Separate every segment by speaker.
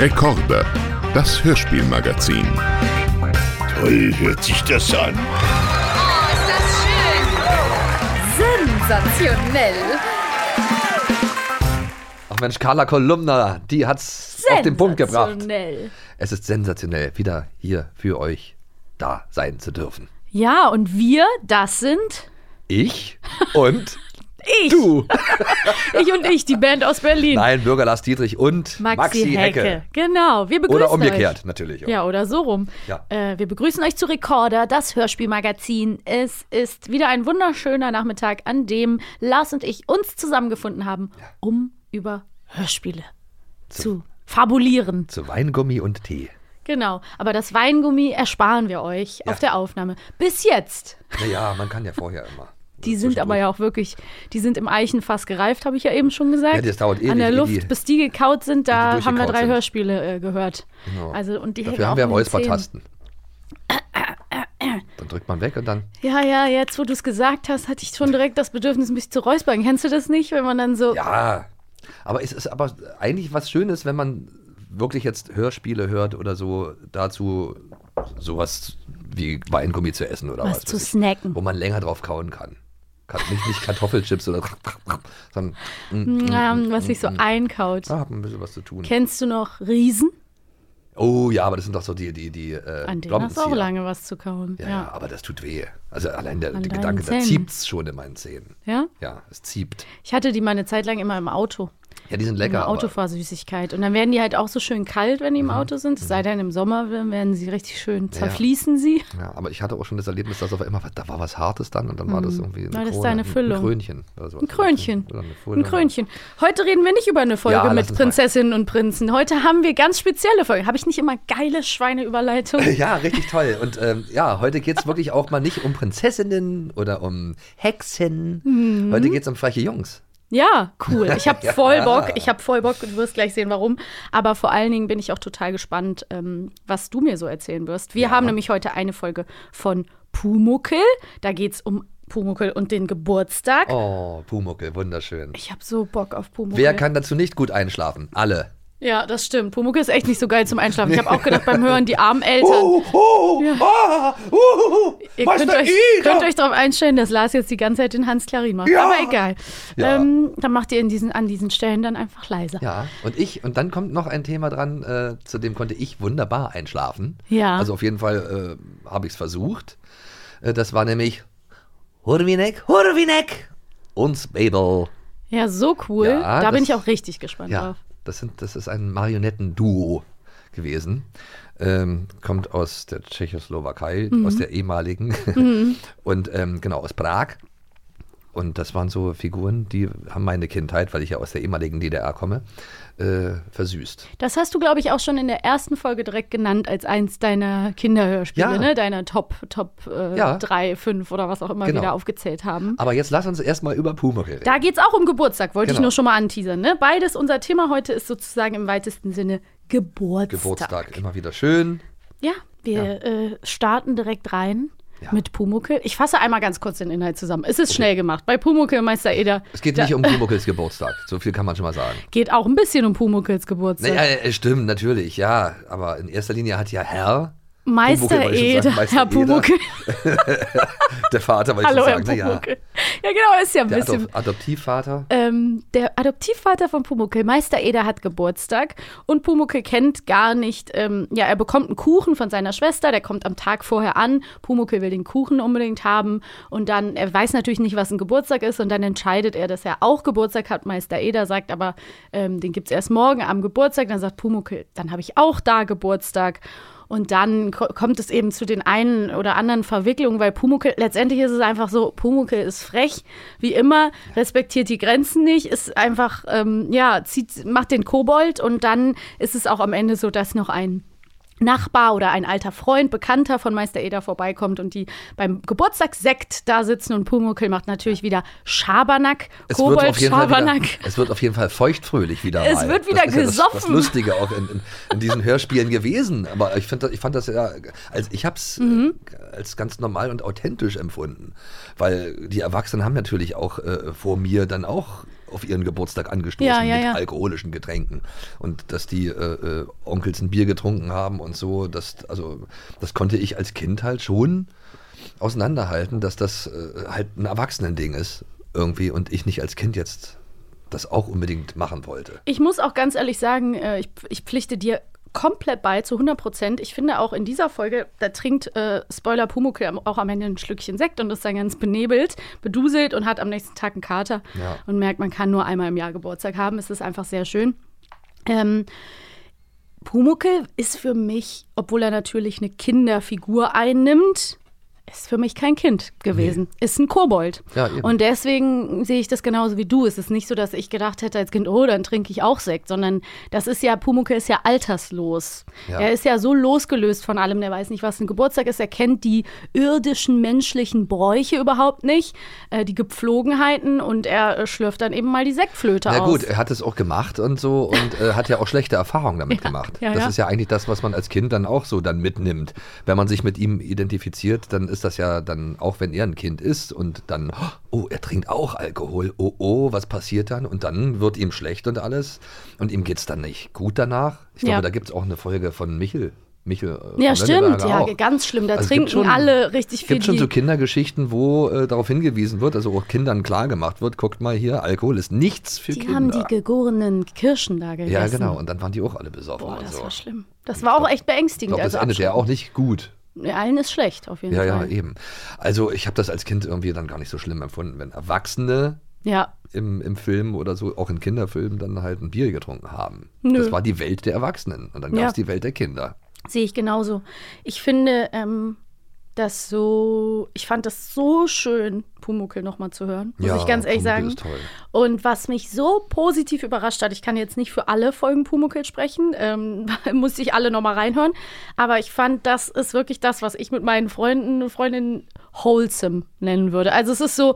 Speaker 1: Rekorde, das Hörspielmagazin.
Speaker 2: Toll hört sich das an.
Speaker 3: Oh, ist das schön! Sensationell!
Speaker 4: Ach Mensch, Carla Kolumna, die hat's auf den Punkt gebracht.
Speaker 5: Sensationell.
Speaker 4: Es ist sensationell, wieder hier für euch da sein zu dürfen.
Speaker 5: Ja, und wir, das sind
Speaker 4: Ich und
Speaker 5: ich.
Speaker 4: du.
Speaker 5: Ich und ich, die Band aus Berlin.
Speaker 4: Nein, Bürger Lars Dietrich und
Speaker 5: Maxi,
Speaker 4: Maxi,
Speaker 5: Hecke.
Speaker 4: Hecke.
Speaker 5: Genau, wir begrüßen
Speaker 4: Oder umgekehrt
Speaker 5: euch.
Speaker 4: natürlich. auch.
Speaker 5: Ja, oder so rum.
Speaker 4: Ja.
Speaker 5: Äh, wir begrüßen euch zu Recorder, das Hörspielmagazin. Es ist wieder ein wunderschöner Nachmittag, an dem Lars und ich uns zusammengefunden haben, um über Hörspiele zu fabulieren.
Speaker 4: Zu Weingummi und Tee.
Speaker 5: Genau. Aber das Weingummi ersparen wir euch
Speaker 4: Ja.
Speaker 5: auf der Aufnahme. Bis jetzt.
Speaker 4: Naja, man kann ja vorher immer.
Speaker 5: Die sind aber ja auch wirklich, die sind im Eichenfass gereift, habe ich ja eben schon gesagt.
Speaker 4: Ja, das dauert ewig,
Speaker 5: An der Luft,
Speaker 4: die-
Speaker 5: bis die gekaut sind, da haben wir drei
Speaker 4: sind.
Speaker 5: Hörspiele äh, gehört.
Speaker 4: Genau.
Speaker 5: Also, und die
Speaker 4: Dafür haben wir Räuspertasten. Dann drückt man weg und dann.
Speaker 5: Ja, ja, jetzt wo du es gesagt hast, hatte ich schon direkt das Bedürfnis, mich zu räuspern. Kennst du das nicht, wenn man dann so.
Speaker 4: Ja. Aber es ist aber eigentlich was Schönes, wenn man wirklich jetzt Hörspiele hört oder so dazu sowas wie Weingummi zu essen oder
Speaker 5: Was
Speaker 4: was.
Speaker 5: zu
Speaker 4: weiß ich,
Speaker 5: snacken.
Speaker 4: Wo man länger drauf kauen kann. Nicht, nicht Kartoffelchips oder sondern mm,
Speaker 5: ähm, was sich so einkaut.
Speaker 4: da hat man ein bisschen was zu tun.
Speaker 5: Kennst du noch Riesen?
Speaker 4: Oh ja, aber das sind doch so die, die, die äh,
Speaker 5: An denen hast du auch lange was zu kauen.
Speaker 4: Ja,
Speaker 5: Ja.
Speaker 4: ja, aber das tut weh. Also allein der, der Gedanke, da
Speaker 5: Zähnen.
Speaker 4: ziept's schon in meinen Zähnen.
Speaker 5: ja?
Speaker 4: Ja, es zieht.
Speaker 5: Ich hatte die mal eine Zeit lang immer im Auto.
Speaker 4: Ja, die sind lecker.
Speaker 5: Autofahrsüßigkeit. Und dann werden die halt auch so schön kalt, wenn die im Auto sind. Es sei denn, im Sommer werden sie richtig schön,
Speaker 4: Mhm. Ja.
Speaker 5: zerfließen sie.
Speaker 4: Ja, aber ich hatte auch schon das Erlebnis, dass auf einmal, da war was Hartes dann und dann war das irgendwie eine
Speaker 5: War Mhm. das
Speaker 4: Krone,
Speaker 5: deine
Speaker 4: ein-
Speaker 5: Füllung?
Speaker 4: Ein Krönchen. Oder sowas.
Speaker 5: Ein Krönchen.
Speaker 4: Oder.
Speaker 5: Ein Krönchen. Heute reden wir nicht über eine Folge
Speaker 4: Ja,
Speaker 5: mit. Prinzessinnen und Prinzen. Heute haben wir ganz spezielle Folgen. Habe ich nicht immer geile Schweineüberleitung?
Speaker 4: Ja, richtig toll. Und ähm, ja, heute geht es wirklich auch mal nicht um Prinzessinnen oder um Hexen.
Speaker 5: Mhm.
Speaker 4: Heute geht es um freche Jungs.
Speaker 5: Ja, cool. Ich habe voll Bock. Ich habe voll Bock. Du wirst gleich sehen, warum. Aber vor allen Dingen bin ich auch total gespannt, ähm, was du mir so erzählen wirst. Wir
Speaker 4: Ja.
Speaker 5: haben nämlich heute eine Folge von Pumuckel. Da geht es um Pumuckel und den Geburtstag.
Speaker 4: Oh, Pumuckel, wunderschön.
Speaker 5: Ich habe so Bock auf Pumuckel.
Speaker 4: Wer kann dazu nicht gut einschlafen? Alle.
Speaker 5: Ja, das stimmt. Pumuckel ist echt nicht so geil zum Einschlafen. Ich habe auch gedacht beim Hören, die armen Eltern.
Speaker 4: oh, ah, uh,
Speaker 5: Ihr könnt euch, könnt euch darauf einstellen, dass Lars jetzt die ganze Zeit den Hans Klarin macht.
Speaker 4: Ja.
Speaker 5: Aber egal.
Speaker 4: Ja.
Speaker 5: Ähm, dann macht ihr in diesen, an diesen Stellen dann einfach leiser.
Speaker 4: Ja, und ich, und dann kommt noch ein Thema dran, äh, zu dem konnte ich wunderbar einschlafen.
Speaker 5: Ja.
Speaker 4: Also auf jeden Fall äh, habe ich es versucht. Äh, das war nämlich Hurwinek, Hurwinek und Babel.
Speaker 5: Ja, so cool.
Speaker 4: Ja,
Speaker 5: da bin ich auch richtig gespannt
Speaker 4: Ja,
Speaker 5: drauf.
Speaker 4: Das, sind, das ist ein Marionettenduo gewesen. Ähm, kommt aus der Tschechoslowakei,
Speaker 5: Mhm.
Speaker 4: aus der ehemaligen. Und ähm, genau, aus Prag. Und das waren so Figuren, die haben meine Kindheit, weil ich ja aus der ehemaligen DDR komme, äh, versüßt.
Speaker 5: Das hast du, glaube ich, auch schon in der ersten Folge direkt genannt als eins deiner Kinderhörspiele,
Speaker 4: Ja.
Speaker 5: ne? Deiner Top, Top äh,
Speaker 4: Ja.
Speaker 5: drei, fünf oder was auch immer
Speaker 4: Genau.
Speaker 5: da aufgezählt haben.
Speaker 4: Aber jetzt lass uns erstmal über Pumuckl reden.
Speaker 5: Da geht es auch um Geburtstag, wollte ich
Speaker 4: Genau.
Speaker 5: nur schon mal anteasern. Ne? Beides, unser Thema heute ist sozusagen im weitesten Sinne Geburtstag.
Speaker 4: Geburtstag, immer wieder schön.
Speaker 5: Ja, wir Äh, starten direkt rein
Speaker 4: Ja.
Speaker 5: mit Pumuckel. Ich fasse einmal ganz kurz den Inhalt zusammen. Es ist schnell gemacht. Bei Pumuckel, Meister Eder,
Speaker 4: Es geht nicht um Pumuckls Geburtstag, so viel kann man schon mal sagen.
Speaker 5: geht auch ein bisschen um Pumuckels Geburtstag.
Speaker 4: Naja, äh, stimmt, natürlich, ja. Aber in erster Linie hat ja Herr,
Speaker 5: Meister Eder,
Speaker 4: Meister
Speaker 5: Herr
Speaker 4: Eder.
Speaker 5: Pumuckel.
Speaker 4: der Vater,
Speaker 5: Hallo,
Speaker 4: ich
Speaker 5: Herr
Speaker 4: schon sagen, naja,
Speaker 5: Pumuckel. Ja, genau, ist ja ein
Speaker 4: der
Speaker 5: bisschen.
Speaker 4: Adop Adoptivvater.
Speaker 5: Ähm, der Adoptivvater von Pumuckel, Meister Eder, hat Geburtstag und Pumuckel kennt gar nicht, ähm, ja, er bekommt einen Kuchen von seiner Schwester, der kommt am Tag vorher an, Pumuckel will den Kuchen unbedingt haben und dann, er weiß natürlich nicht, was ein Geburtstag ist und dann entscheidet er, dass er auch Geburtstag hat. Meister Eder sagt aber, ähm, den gibt es erst morgen am Geburtstag, dann sagt Pumuckel, dann habe ich auch da Geburtstag. Und dann ko kommt es eben zu den einen oder anderen Verwicklungen, weil Pumuckel, letztendlich ist es einfach so, Pumuckel ist frech, wie immer, respektiert die Grenzen nicht, ist einfach, ähm, ja, zieht, macht den Kobold und dann ist es auch am Ende so, dass noch ein Nachbar oder ein alter Freund, Bekannter von Meister Eder vorbeikommt und die beim Geburtstagssekt da sitzen und Pumuckel macht natürlich wieder Schabernack, Kobold
Speaker 4: Fall wieder,
Speaker 5: Schabernack.
Speaker 4: es wird auf jeden Fall feuchtfröhlich wieder
Speaker 5: Es
Speaker 4: mal.
Speaker 5: wird wieder
Speaker 4: das ist ja das, das
Speaker 5: gesoffen.
Speaker 4: Lustige auch in, in, in diesen Hörspielen gewesen. Aber ich, find, ich fand das ja, als ich habe es
Speaker 5: Mhm.
Speaker 4: als ganz normal und authentisch empfunden. Weil die Erwachsenen haben natürlich auch äh, vor mir dann auch auf ihren Geburtstag angestoßen
Speaker 5: Ja, ja,
Speaker 4: mit
Speaker 5: ja.
Speaker 4: alkoholischen Getränken. Und dass die äh, äh, Onkels ein Bier getrunken haben und so, das, also, das konnte ich als Kind halt schon auseinanderhalten, dass das äh, halt ein Erwachsenending ist irgendwie und ich nicht als Kind jetzt das auch unbedingt machen wollte.
Speaker 5: Ich muss auch ganz ehrlich sagen, äh, ich, ich pflichte dir komplett bei, zu 100 Prozent. Ich finde auch in dieser Folge, da trinkt äh, Spoiler Pumuckl auch am Ende ein Schlückchen Sekt und ist dann ganz benebelt, beduselt und hat am nächsten Tag einen Kater
Speaker 4: Ja.
Speaker 5: und merkt, man kann nur einmal im Jahr Geburtstag haben. Es ist einfach sehr schön. Ähm, Pumuckl ist für mich, obwohl er natürlich eine Kinderfigur einnimmt, ist für mich kein Kind gewesen. Ist ein Kobold.
Speaker 4: Ja,
Speaker 5: und deswegen sehe ich das genauso wie du. Es ist nicht so, dass ich gedacht hätte als Kind, oh, dann trinke ich auch Sekt, sondern das ist ja, Pumuckl ist ja alterslos.
Speaker 4: Ja.
Speaker 5: Er ist ja so losgelöst von allem, der weiß nicht, was ein Geburtstag ist. Er kennt die irdischen menschlichen Bräuche überhaupt nicht, äh, die Gepflogenheiten und er äh, schlürft dann eben mal die Sektflöte
Speaker 4: Na
Speaker 5: aus.
Speaker 4: gut, er hat es auch gemacht und so und äh, hat ja auch schlechte Erfahrungen damit gemacht.
Speaker 5: ja,
Speaker 4: das
Speaker 5: ja.
Speaker 4: ist ja eigentlich das, was man als Kind dann auch so dann mitnimmt. Wenn man sich mit ihm identifiziert, dann ist das ja dann, auch wenn er ein Kind ist und dann, oh, er trinkt auch Alkohol, oh, oh, was passiert dann? Und dann wird ihm schlecht und alles und ihm geht es dann nicht gut danach. Ich
Speaker 5: Ja.
Speaker 4: glaube, da gibt es auch eine Folge von Michel. Michel äh,
Speaker 5: Ja, stimmt, ja,
Speaker 4: auch.
Speaker 5: ganz schlimm. Da
Speaker 4: Also es
Speaker 5: trinken
Speaker 4: schon-
Speaker 5: alle richtig viel.
Speaker 4: gibt schon
Speaker 5: die-
Speaker 4: so Kindergeschichten, wo äh, darauf hingewiesen wird, also auch Kindern klar gemacht wird, guckt mal hier, Alkohol ist nichts für
Speaker 5: Die
Speaker 4: Kinder.
Speaker 5: haben die gegorenen Kirschen da gegessen.
Speaker 4: Ja, genau. Und dann waren die auch alle besoffen
Speaker 5: Boah, das
Speaker 4: so.
Speaker 5: war schlimm. Das war auch echt
Speaker 4: Ich
Speaker 5: beängstigend.
Speaker 4: glaube, das
Speaker 5: also
Speaker 4: endet ja auch nicht gut.
Speaker 5: Allen ist schlecht, auf jeden
Speaker 4: Ja, ja,
Speaker 5: Fall.
Speaker 4: eben. Also ich habe das als Kind irgendwie dann gar nicht so schlimm empfunden, wenn Erwachsene
Speaker 5: Ja,
Speaker 4: im, im Film oder so, auch in Kinderfilmen, dann halt ein Bier getrunken haben.
Speaker 5: Nö.
Speaker 4: Das war die Welt der Erwachsenen. Und dann gab
Speaker 5: Ja.
Speaker 4: es die Welt der Kinder.
Speaker 5: sehe ich genauso. Ich finde ähm, das so, ich fand das so schön, Pumuckel nochmal zu hören, muss ich ganz ehrlich
Speaker 4: Pumuckl
Speaker 5: sagen.
Speaker 4: ist toll.
Speaker 5: Und was mich so positiv überrascht hat, ich kann jetzt nicht für alle Folgen Pumuckel sprechen, ähm, muss ich alle nochmal reinhören, aber ich fand, das ist wirklich das, was ich mit meinen Freunden und Freundinnen wholesome nennen würde. Also es ist so,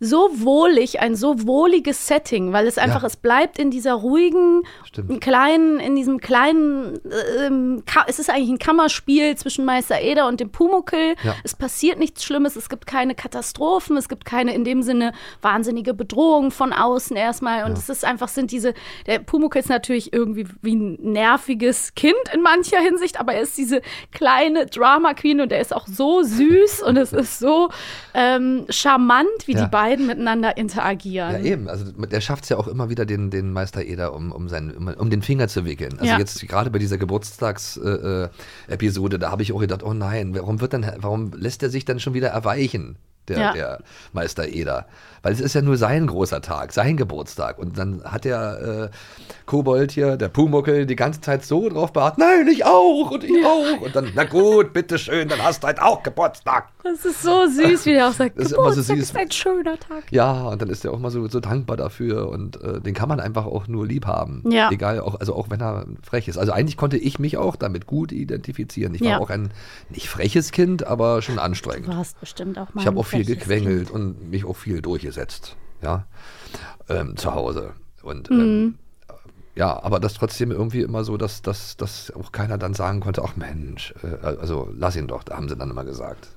Speaker 5: so wohlig, ein so wohliges Setting, weil es einfach,
Speaker 4: Ja.
Speaker 5: es bleibt in dieser ruhigen,
Speaker 4: Stimmt.
Speaker 5: kleinen, in diesem kleinen, ähm, es ist eigentlich ein Kammerspiel zwischen Meister Eder und dem Pumuckel.
Speaker 4: Ja.
Speaker 5: Es passiert nichts Schlimmes, es gibt keine Katastrophen, es gibt keine in dem Sinne wahnsinnige Bedrohung von außen erstmal. Und es ist einfach, sind diese, der Pumuckel ist natürlich irgendwie wie ein nerviges Kind in mancher Hinsicht, aber er ist diese kleine Drama Queen und er ist auch so süß und es ist so ähm, charmant, wie
Speaker 4: Ja.
Speaker 5: die beiden miteinander interagieren.
Speaker 4: Ja, eben. Also der schafft es ja auch immer wieder, den, den Meister Eder um, um, seinen, um, um den Finger zu wickeln. Also
Speaker 5: Ja.
Speaker 4: jetzt gerade bei dieser Geburtstagsepisode, äh, Episode, da habe ich auch gedacht, oh nein, warum wird denn, warum lässt er sich dann schon wieder erweichen? Der,
Speaker 5: Ja.
Speaker 4: der Meister Eder. Weil es ist ja nur sein großer Tag, sein Geburtstag. Und dann hat der äh, Kobold hier, der Pumuckel, die ganze Zeit so drauf beharrt, nein, ich auch und ich auch. Und dann, na gut, bitteschön, dann hast du halt auch Geburtstag.
Speaker 5: Das ist so süß, wie er auch sagt,
Speaker 4: Das ist immer so
Speaker 5: Geburtstag
Speaker 4: süß.
Speaker 5: ist ein schöner Tag.
Speaker 4: Ja, und dann ist er auch mal so, so dankbar dafür und äh, den kann man einfach auch nur lieb haben.
Speaker 5: Ja.
Speaker 4: Egal, auch, also auch wenn er frech ist. Also eigentlich konnte ich mich auch damit gut identifizieren. Ich war
Speaker 5: Ja.
Speaker 4: auch ein nicht freches Kind, aber schon anstrengend.
Speaker 5: Du hast bestimmt auch mal
Speaker 4: Ich habe auch viel gequengelt und mich auch viel durchgesetzt, ja, ähm, zu Hause. Und
Speaker 5: Mhm.
Speaker 4: ähm, ja, aber das trotzdem irgendwie immer so, dass, dass, dass auch keiner dann sagen konnte, ach Mensch, äh, also lass ihn doch, da haben sie dann immer gesagt.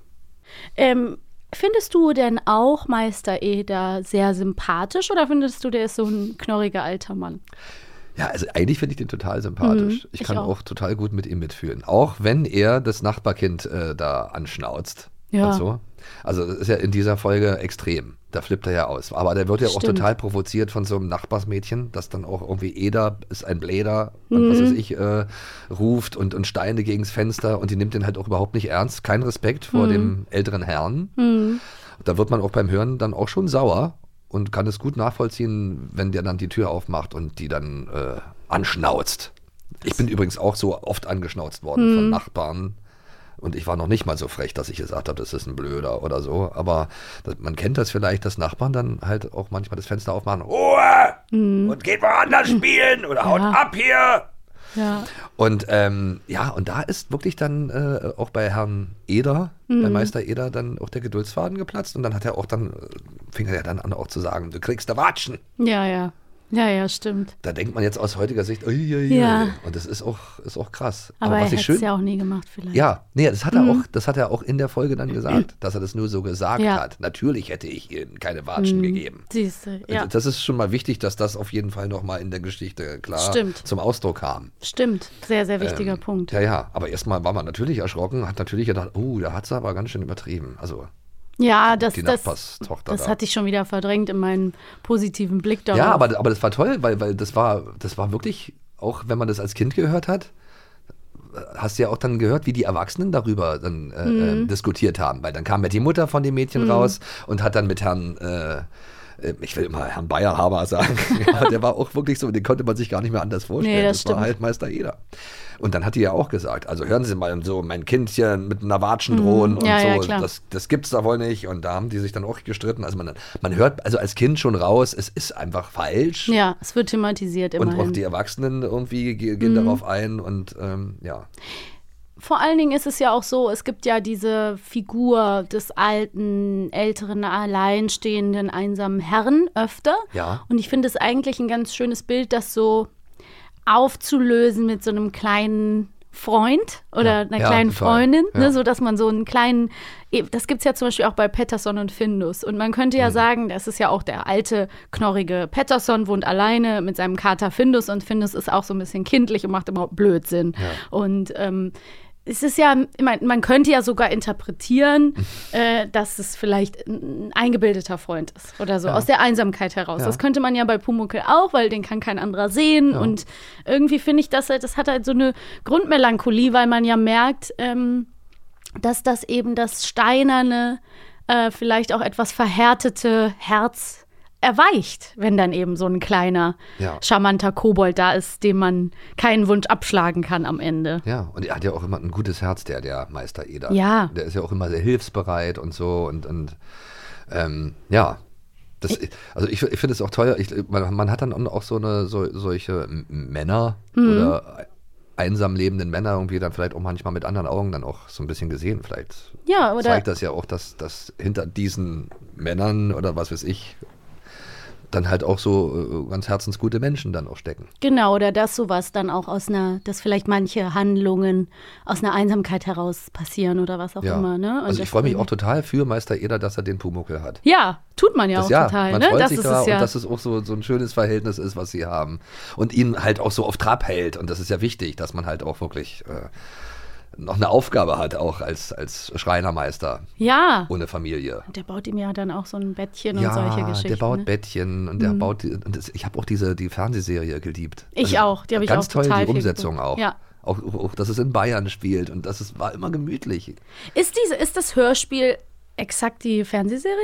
Speaker 5: Ähm, findest du denn auch Meister Eder sehr sympathisch oder findest du, der ist so ein knorriger alter Mann?
Speaker 4: Ja, also eigentlich finde ich den total sympathisch.
Speaker 5: Mhm,
Speaker 4: ich
Speaker 5: ich
Speaker 4: kann
Speaker 5: auch.
Speaker 4: auch. total gut mit ihm mitfühlen. Auch wenn er das Nachbarkind äh, da anschnauzt.
Speaker 5: Ja.
Speaker 4: Und so. Also das ist ja in dieser Folge extrem. Da flippt er ja aus. Aber der wird ja auch
Speaker 5: Stimmt.
Speaker 4: total provoziert von so einem Nachbarsmädchen, das dann auch irgendwie Eder ist ein Bläder und was
Speaker 5: Mhm.
Speaker 4: weiß ich, äh, ruft und, und Steine gegens Fenster und die nimmt den halt auch überhaupt nicht ernst. Kein Respekt vor
Speaker 5: Mhm.
Speaker 4: dem älteren Herrn. Da wird man auch beim Hören dann auch schon sauer und kann es gut nachvollziehen, wenn der dann die Tür aufmacht und die dann äh, anschnauzt. Ich bin übrigens auch so oft angeschnauzt worden von Nachbarn. Und ich war noch nicht mal so frech, dass ich gesagt habe, das ist ein Blöder oder so. Aber das, man kennt das vielleicht, dass Nachbarn dann halt auch manchmal das Fenster aufmachen. Ruhe! Und geht woanders spielen oder haut
Speaker 5: Ja.
Speaker 4: ab hier!
Speaker 5: Ja.
Speaker 4: Und ähm, ja, und da ist wirklich dann äh, auch bei Herrn Eder, bei Meister Eder, dann auch der Geduldsfaden geplatzt. Und dann hat er auch dann, äh, fing er ja dann an auch zu sagen, du kriegst da Watschen.
Speaker 5: Ja, ja. Ja, ja, stimmt.
Speaker 4: Da denkt man jetzt aus heutiger Sicht, uiuiui.
Speaker 5: Ja.
Speaker 4: und das ist auch, ist auch krass.
Speaker 5: Aber, er
Speaker 4: was
Speaker 5: hätte
Speaker 4: ich
Speaker 5: es ja auch nie gemacht, vielleicht.
Speaker 4: ja, nee, das hat er auch, das hat er auch in der Folge dann gesagt, dass er das nur so gesagt
Speaker 5: Ja.
Speaker 4: hat. Natürlich hätte ich ihm keine Watschen gegeben.
Speaker 5: Siehst du, ja.
Speaker 4: Das ist schon mal wichtig, dass das auf jeden Fall nochmal in der Geschichte klar
Speaker 5: Stimmt.
Speaker 4: zum Ausdruck kam.
Speaker 5: Stimmt. Sehr, sehr wichtiger
Speaker 4: Ähm,
Speaker 5: Punkt.
Speaker 4: Ja, ja, aber erstmal war man natürlich erschrocken, hat natürlich gedacht, oh, da hat sie aber ganz schön übertrieben. Also,
Speaker 5: Ja, das,
Speaker 4: die
Speaker 5: das,
Speaker 4: Nachbarstochter
Speaker 5: das
Speaker 4: da.
Speaker 5: hatte ich schon wieder verdrängt in meinen positiven Blick darauf.
Speaker 4: ja, aber, aber das war toll, weil, weil das war, das war wirklich, auch wenn man das als Kind gehört hat, hast du ja auch dann gehört, wie die Erwachsenen darüber dann äh,
Speaker 5: Mhm.
Speaker 4: äh, diskutiert haben. Weil dann kam ja die Mutter von dem Mädchen raus und hat dann mit Herrn, äh, ich will immer Herrn Bayerhaber sagen, ja, der war auch wirklich so, den konnte man sich gar nicht mehr anders vorstellen.
Speaker 5: Nee, das
Speaker 4: das war halt Meister Eder. Und dann hat die ja auch gesagt, also hören Sie mal so, mein Kindchen mit einer Watschen drohen und
Speaker 5: Mhm. Ja,
Speaker 4: so,
Speaker 5: ja, klar.
Speaker 4: das, das gibt's da wohl nicht. Und da haben die sich dann auch gestritten. Also man, man hört also als Kind schon raus, es ist einfach falsch.
Speaker 5: ja, es wird thematisiert
Speaker 4: Und
Speaker 5: immerhin.
Speaker 4: auch die Erwachsenen irgendwie ge-
Speaker 5: Mhm.
Speaker 4: gehen darauf ein und ähm, ja.
Speaker 5: Vor allen Dingen ist es ja auch so, es gibt ja diese Figur des alten, älteren, alleinstehenden, einsamen Herrn öfter.
Speaker 4: Ja.
Speaker 5: Und ich finde es eigentlich ein ganz schönes Bild, das so aufzulösen mit so einem kleinen Freund oder
Speaker 4: Ja,
Speaker 5: einer
Speaker 4: ja,
Speaker 5: kleinen
Speaker 4: total.
Speaker 5: Freundin,
Speaker 4: Ja.
Speaker 5: ne, so dass man so einen kleinen, eh, das gibt es ja zum Beispiel auch bei Patterson und Findus. Und man könnte
Speaker 4: Mhm.
Speaker 5: ja sagen, das ist ja auch der alte, knorrige Patterson, wohnt alleine mit seinem Kater Findus und Findus ist auch so ein bisschen kindlich und macht immer Blödsinn. Und ähm, es ist ja, man könnte ja sogar interpretieren, äh, dass es vielleicht ein eingebildeter Freund ist oder so, aus der Einsamkeit heraus.
Speaker 4: Ja.
Speaker 5: Das könnte man ja bei Pumuckl auch, weil den kann kein anderer sehen. Und irgendwie finde ich, dass er- das hat halt so eine Grundmelancholie, weil man ja merkt, ähm, dass das eben das steinerne, äh, vielleicht auch etwas verhärtete Herz erweicht, wenn dann eben so ein kleiner,
Speaker 4: Ja.
Speaker 5: charmanter Kobold da ist, dem man keinen Wunsch abschlagen kann am Ende.
Speaker 4: Ja, und er hat ja auch immer ein gutes Herz, der, der Meister Eder.
Speaker 5: Ja.
Speaker 4: Der ist ja auch immer sehr hilfsbereit und so und, und ähm, ja. Das, also ich, ich finde es auch toll, ich, man, man hat dann auch so eine so, solche Männer
Speaker 5: Mhm.
Speaker 4: oder einsam lebenden Männer irgendwie dann vielleicht auch manchmal mit anderen Augen dann auch so ein bisschen gesehen. Vielleicht
Speaker 5: Ja, oder
Speaker 4: zeigt das ja auch, dass, dass hinter diesen Männern oder was weiß ich dann halt auch so äh, ganz herzensgute Menschen dann auch stecken.
Speaker 5: Genau, oder dass sowas dann auch aus einer, dass vielleicht manche Handlungen aus einer Einsamkeit heraus passieren oder was auch
Speaker 4: Ja.
Speaker 5: immer. Ne? Und
Speaker 4: also ich freue mich auch total für Meister Eder, dass er den Pumuckel hat.
Speaker 5: Ja, tut man ja
Speaker 4: Das,
Speaker 5: auch
Speaker 4: ja,
Speaker 5: total.
Speaker 4: man
Speaker 5: ne?
Speaker 4: freut
Speaker 5: das
Speaker 4: sich
Speaker 5: ist
Speaker 4: da
Speaker 5: es ja.
Speaker 4: und dass es auch so, so ein schönes Verhältnis ist, was sie haben. Und ihn halt auch so auf Trab hält. Und das ist ja wichtig, dass man halt auch wirklich äh, noch eine Aufgabe hat, auch als, als Schreinermeister
Speaker 5: ja.
Speaker 4: ohne Familie.
Speaker 5: Und der baut ihm ja dann auch so ein Bettchen und
Speaker 4: Ja,
Speaker 5: solche Geschichten.
Speaker 4: der baut
Speaker 5: ne?
Speaker 4: Bettchen und der baut, die, und das, ich habe auch diese die Fernsehserie geliebt. Also
Speaker 5: Ich auch, die habe ich
Speaker 4: ganz
Speaker 5: auch
Speaker 4: toll,
Speaker 5: total
Speaker 4: die Umsetzung
Speaker 5: geguckt.
Speaker 4: auch.
Speaker 5: Ja.
Speaker 4: Auch, auch, dass es in Bayern spielt und das ist, war immer gemütlich.
Speaker 5: Ist, diese, ist das Hörspiel exakt die Fernsehserie?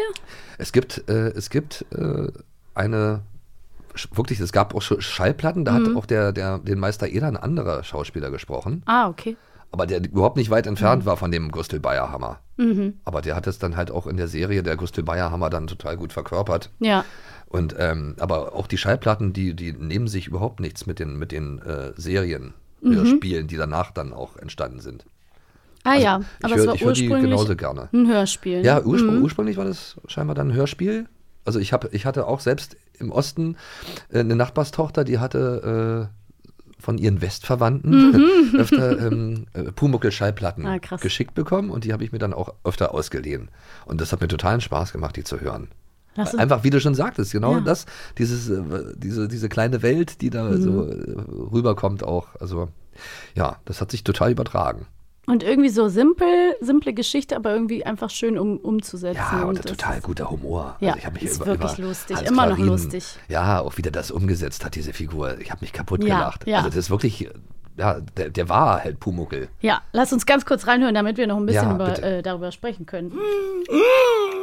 Speaker 4: Es gibt, äh, es gibt äh, eine, wirklich, es gab auch Sch- Schallplatten, da
Speaker 5: Mhm.
Speaker 4: hat auch der, der, den Meister Eder ein anderer Schauspieler gesprochen,
Speaker 5: Ah, okay.
Speaker 4: Aber der überhaupt nicht weit entfernt
Speaker 5: Mhm.
Speaker 4: war von dem Gustl Bayerhammer. Aber der hat es dann halt auch in der Serie, der Gustl Bayerhammer, dann total gut verkörpert.
Speaker 5: Ja.
Speaker 4: Und ähm, aber auch die Schallplatten, die, die nehmen sich überhaupt nichts mit den, mit den äh, Serien,
Speaker 5: Mhm.
Speaker 4: Spielen, die danach dann auch entstanden sind.
Speaker 5: Ah ja,
Speaker 4: Also, ich
Speaker 5: aber es war
Speaker 4: ich hör die
Speaker 5: ursprünglich
Speaker 4: genauso gerne.
Speaker 5: ein Hörspiel. ne?
Speaker 4: Ja, urspr ursprünglich war das scheinbar dann ein Hörspiel. Also ich, hab, ich hatte auch selbst im Osten äh, eine Nachbarstochter, die hatte äh, von ihren Westverwandten öfter ähm, äh, Pumuckl-Schallplatten
Speaker 5: Mhm. Ah,
Speaker 4: geschickt bekommen und die habe ich mir dann auch öfter ausgeliehen. Und das hat mir totalen Spaß gemacht, die zu hören. Einfach, wie du schon sagtest, genau
Speaker 5: Ja.
Speaker 4: das, dieses, äh, diese, diese kleine Welt, die da
Speaker 5: Mhm.
Speaker 4: so äh, rüberkommt auch. Also ja, das hat sich total übertragen.
Speaker 5: Und irgendwie so simpel, simple Geschichte, aber irgendwie einfach schön um, umzusetzen.
Speaker 4: Ja, und
Speaker 5: das
Speaker 4: total guter Humor.
Speaker 5: Ja,
Speaker 4: also ich mich
Speaker 5: ist
Speaker 4: über,
Speaker 5: wirklich
Speaker 4: über
Speaker 5: lustig,
Speaker 4: Hans
Speaker 5: immer noch
Speaker 4: Klarin,
Speaker 5: lustig.
Speaker 4: Ja, auch wie der das umgesetzt hat, diese Figur. Ich habe mich kaputt
Speaker 5: Ja,
Speaker 4: gelacht.
Speaker 5: ja.
Speaker 4: Also das ist wirklich, ja, der, der war halt Pumuckel.
Speaker 5: Ja, lass uns ganz kurz reinhören, damit wir noch ein bisschen
Speaker 4: Ja,
Speaker 5: über, äh, darüber sprechen können.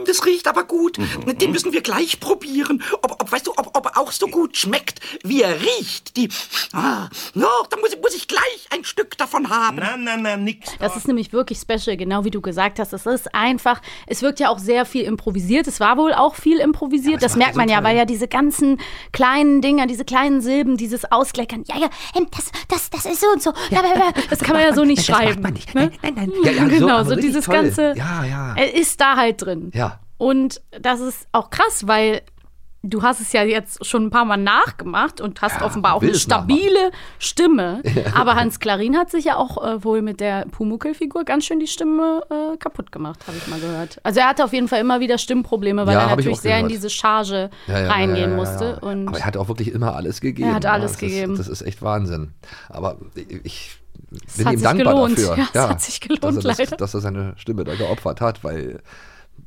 Speaker 2: Das riecht aber gut. Den müssen wir gleich probieren. Ob, ob weißt du, ob, ob er auch so gut schmeckt, wie er riecht. Die. Ah, no, da muss, ich- muss ich gleich ein Stück davon haben.
Speaker 6: Na, na, na, nix.
Speaker 5: Das ist nämlich wirklich special, genau wie du gesagt hast. Es ist einfach, es wirkt ja auch sehr viel improvisiert. Es war wohl auch viel improvisiert. das
Speaker 4: macht
Speaker 5: merkt
Speaker 4: er so
Speaker 5: man ja, weil ja diese ganzen kleinen Dinger, diese kleinen Silben, dieses Auskleckern, ja, ja, ähm, das, das, das ist so und so. Ja, das kann man ja so nicht schreiben.
Speaker 2: man nicht.
Speaker 5: Ne?
Speaker 2: Nein, nein, nein.
Speaker 4: Ja, so,
Speaker 5: genau, so
Speaker 4: richtig
Speaker 5: dieses
Speaker 4: toll.
Speaker 5: ganze.
Speaker 4: Ja, ja.
Speaker 5: Er ist da halt drin.
Speaker 4: Ja.
Speaker 5: Und das ist auch krass, weil du hast es ja jetzt schon ein paar Mal nachgemacht und hast
Speaker 4: Ja,
Speaker 5: offenbar auch eine stabile Stimme. Aber Hans Klarin hat sich ja auch äh, wohl mit der Pumuckl-Figur ganz schön die Stimme äh, kaputt gemacht, habe ich mal gehört. Also er hatte auf jeden Fall immer wieder Stimmprobleme, weil
Speaker 4: Ja,
Speaker 5: er natürlich sehr in diese Charge
Speaker 4: Ja,
Speaker 5: reingehen musste.
Speaker 4: Aber er hat auch wirklich immer alles gegeben.
Speaker 5: Er hat alles
Speaker 4: das
Speaker 5: gegeben.
Speaker 4: Ist, das ist echt Wahnsinn. Aber ich
Speaker 5: Es
Speaker 4: bin
Speaker 5: hat
Speaker 4: ihm
Speaker 5: sich
Speaker 4: dankbar
Speaker 5: gelohnt.
Speaker 4: dafür.
Speaker 5: Ja, es hat sich gelohnt,
Speaker 4: dass er, das,
Speaker 5: leider.
Speaker 4: dass er seine Stimme da geopfert hat, weil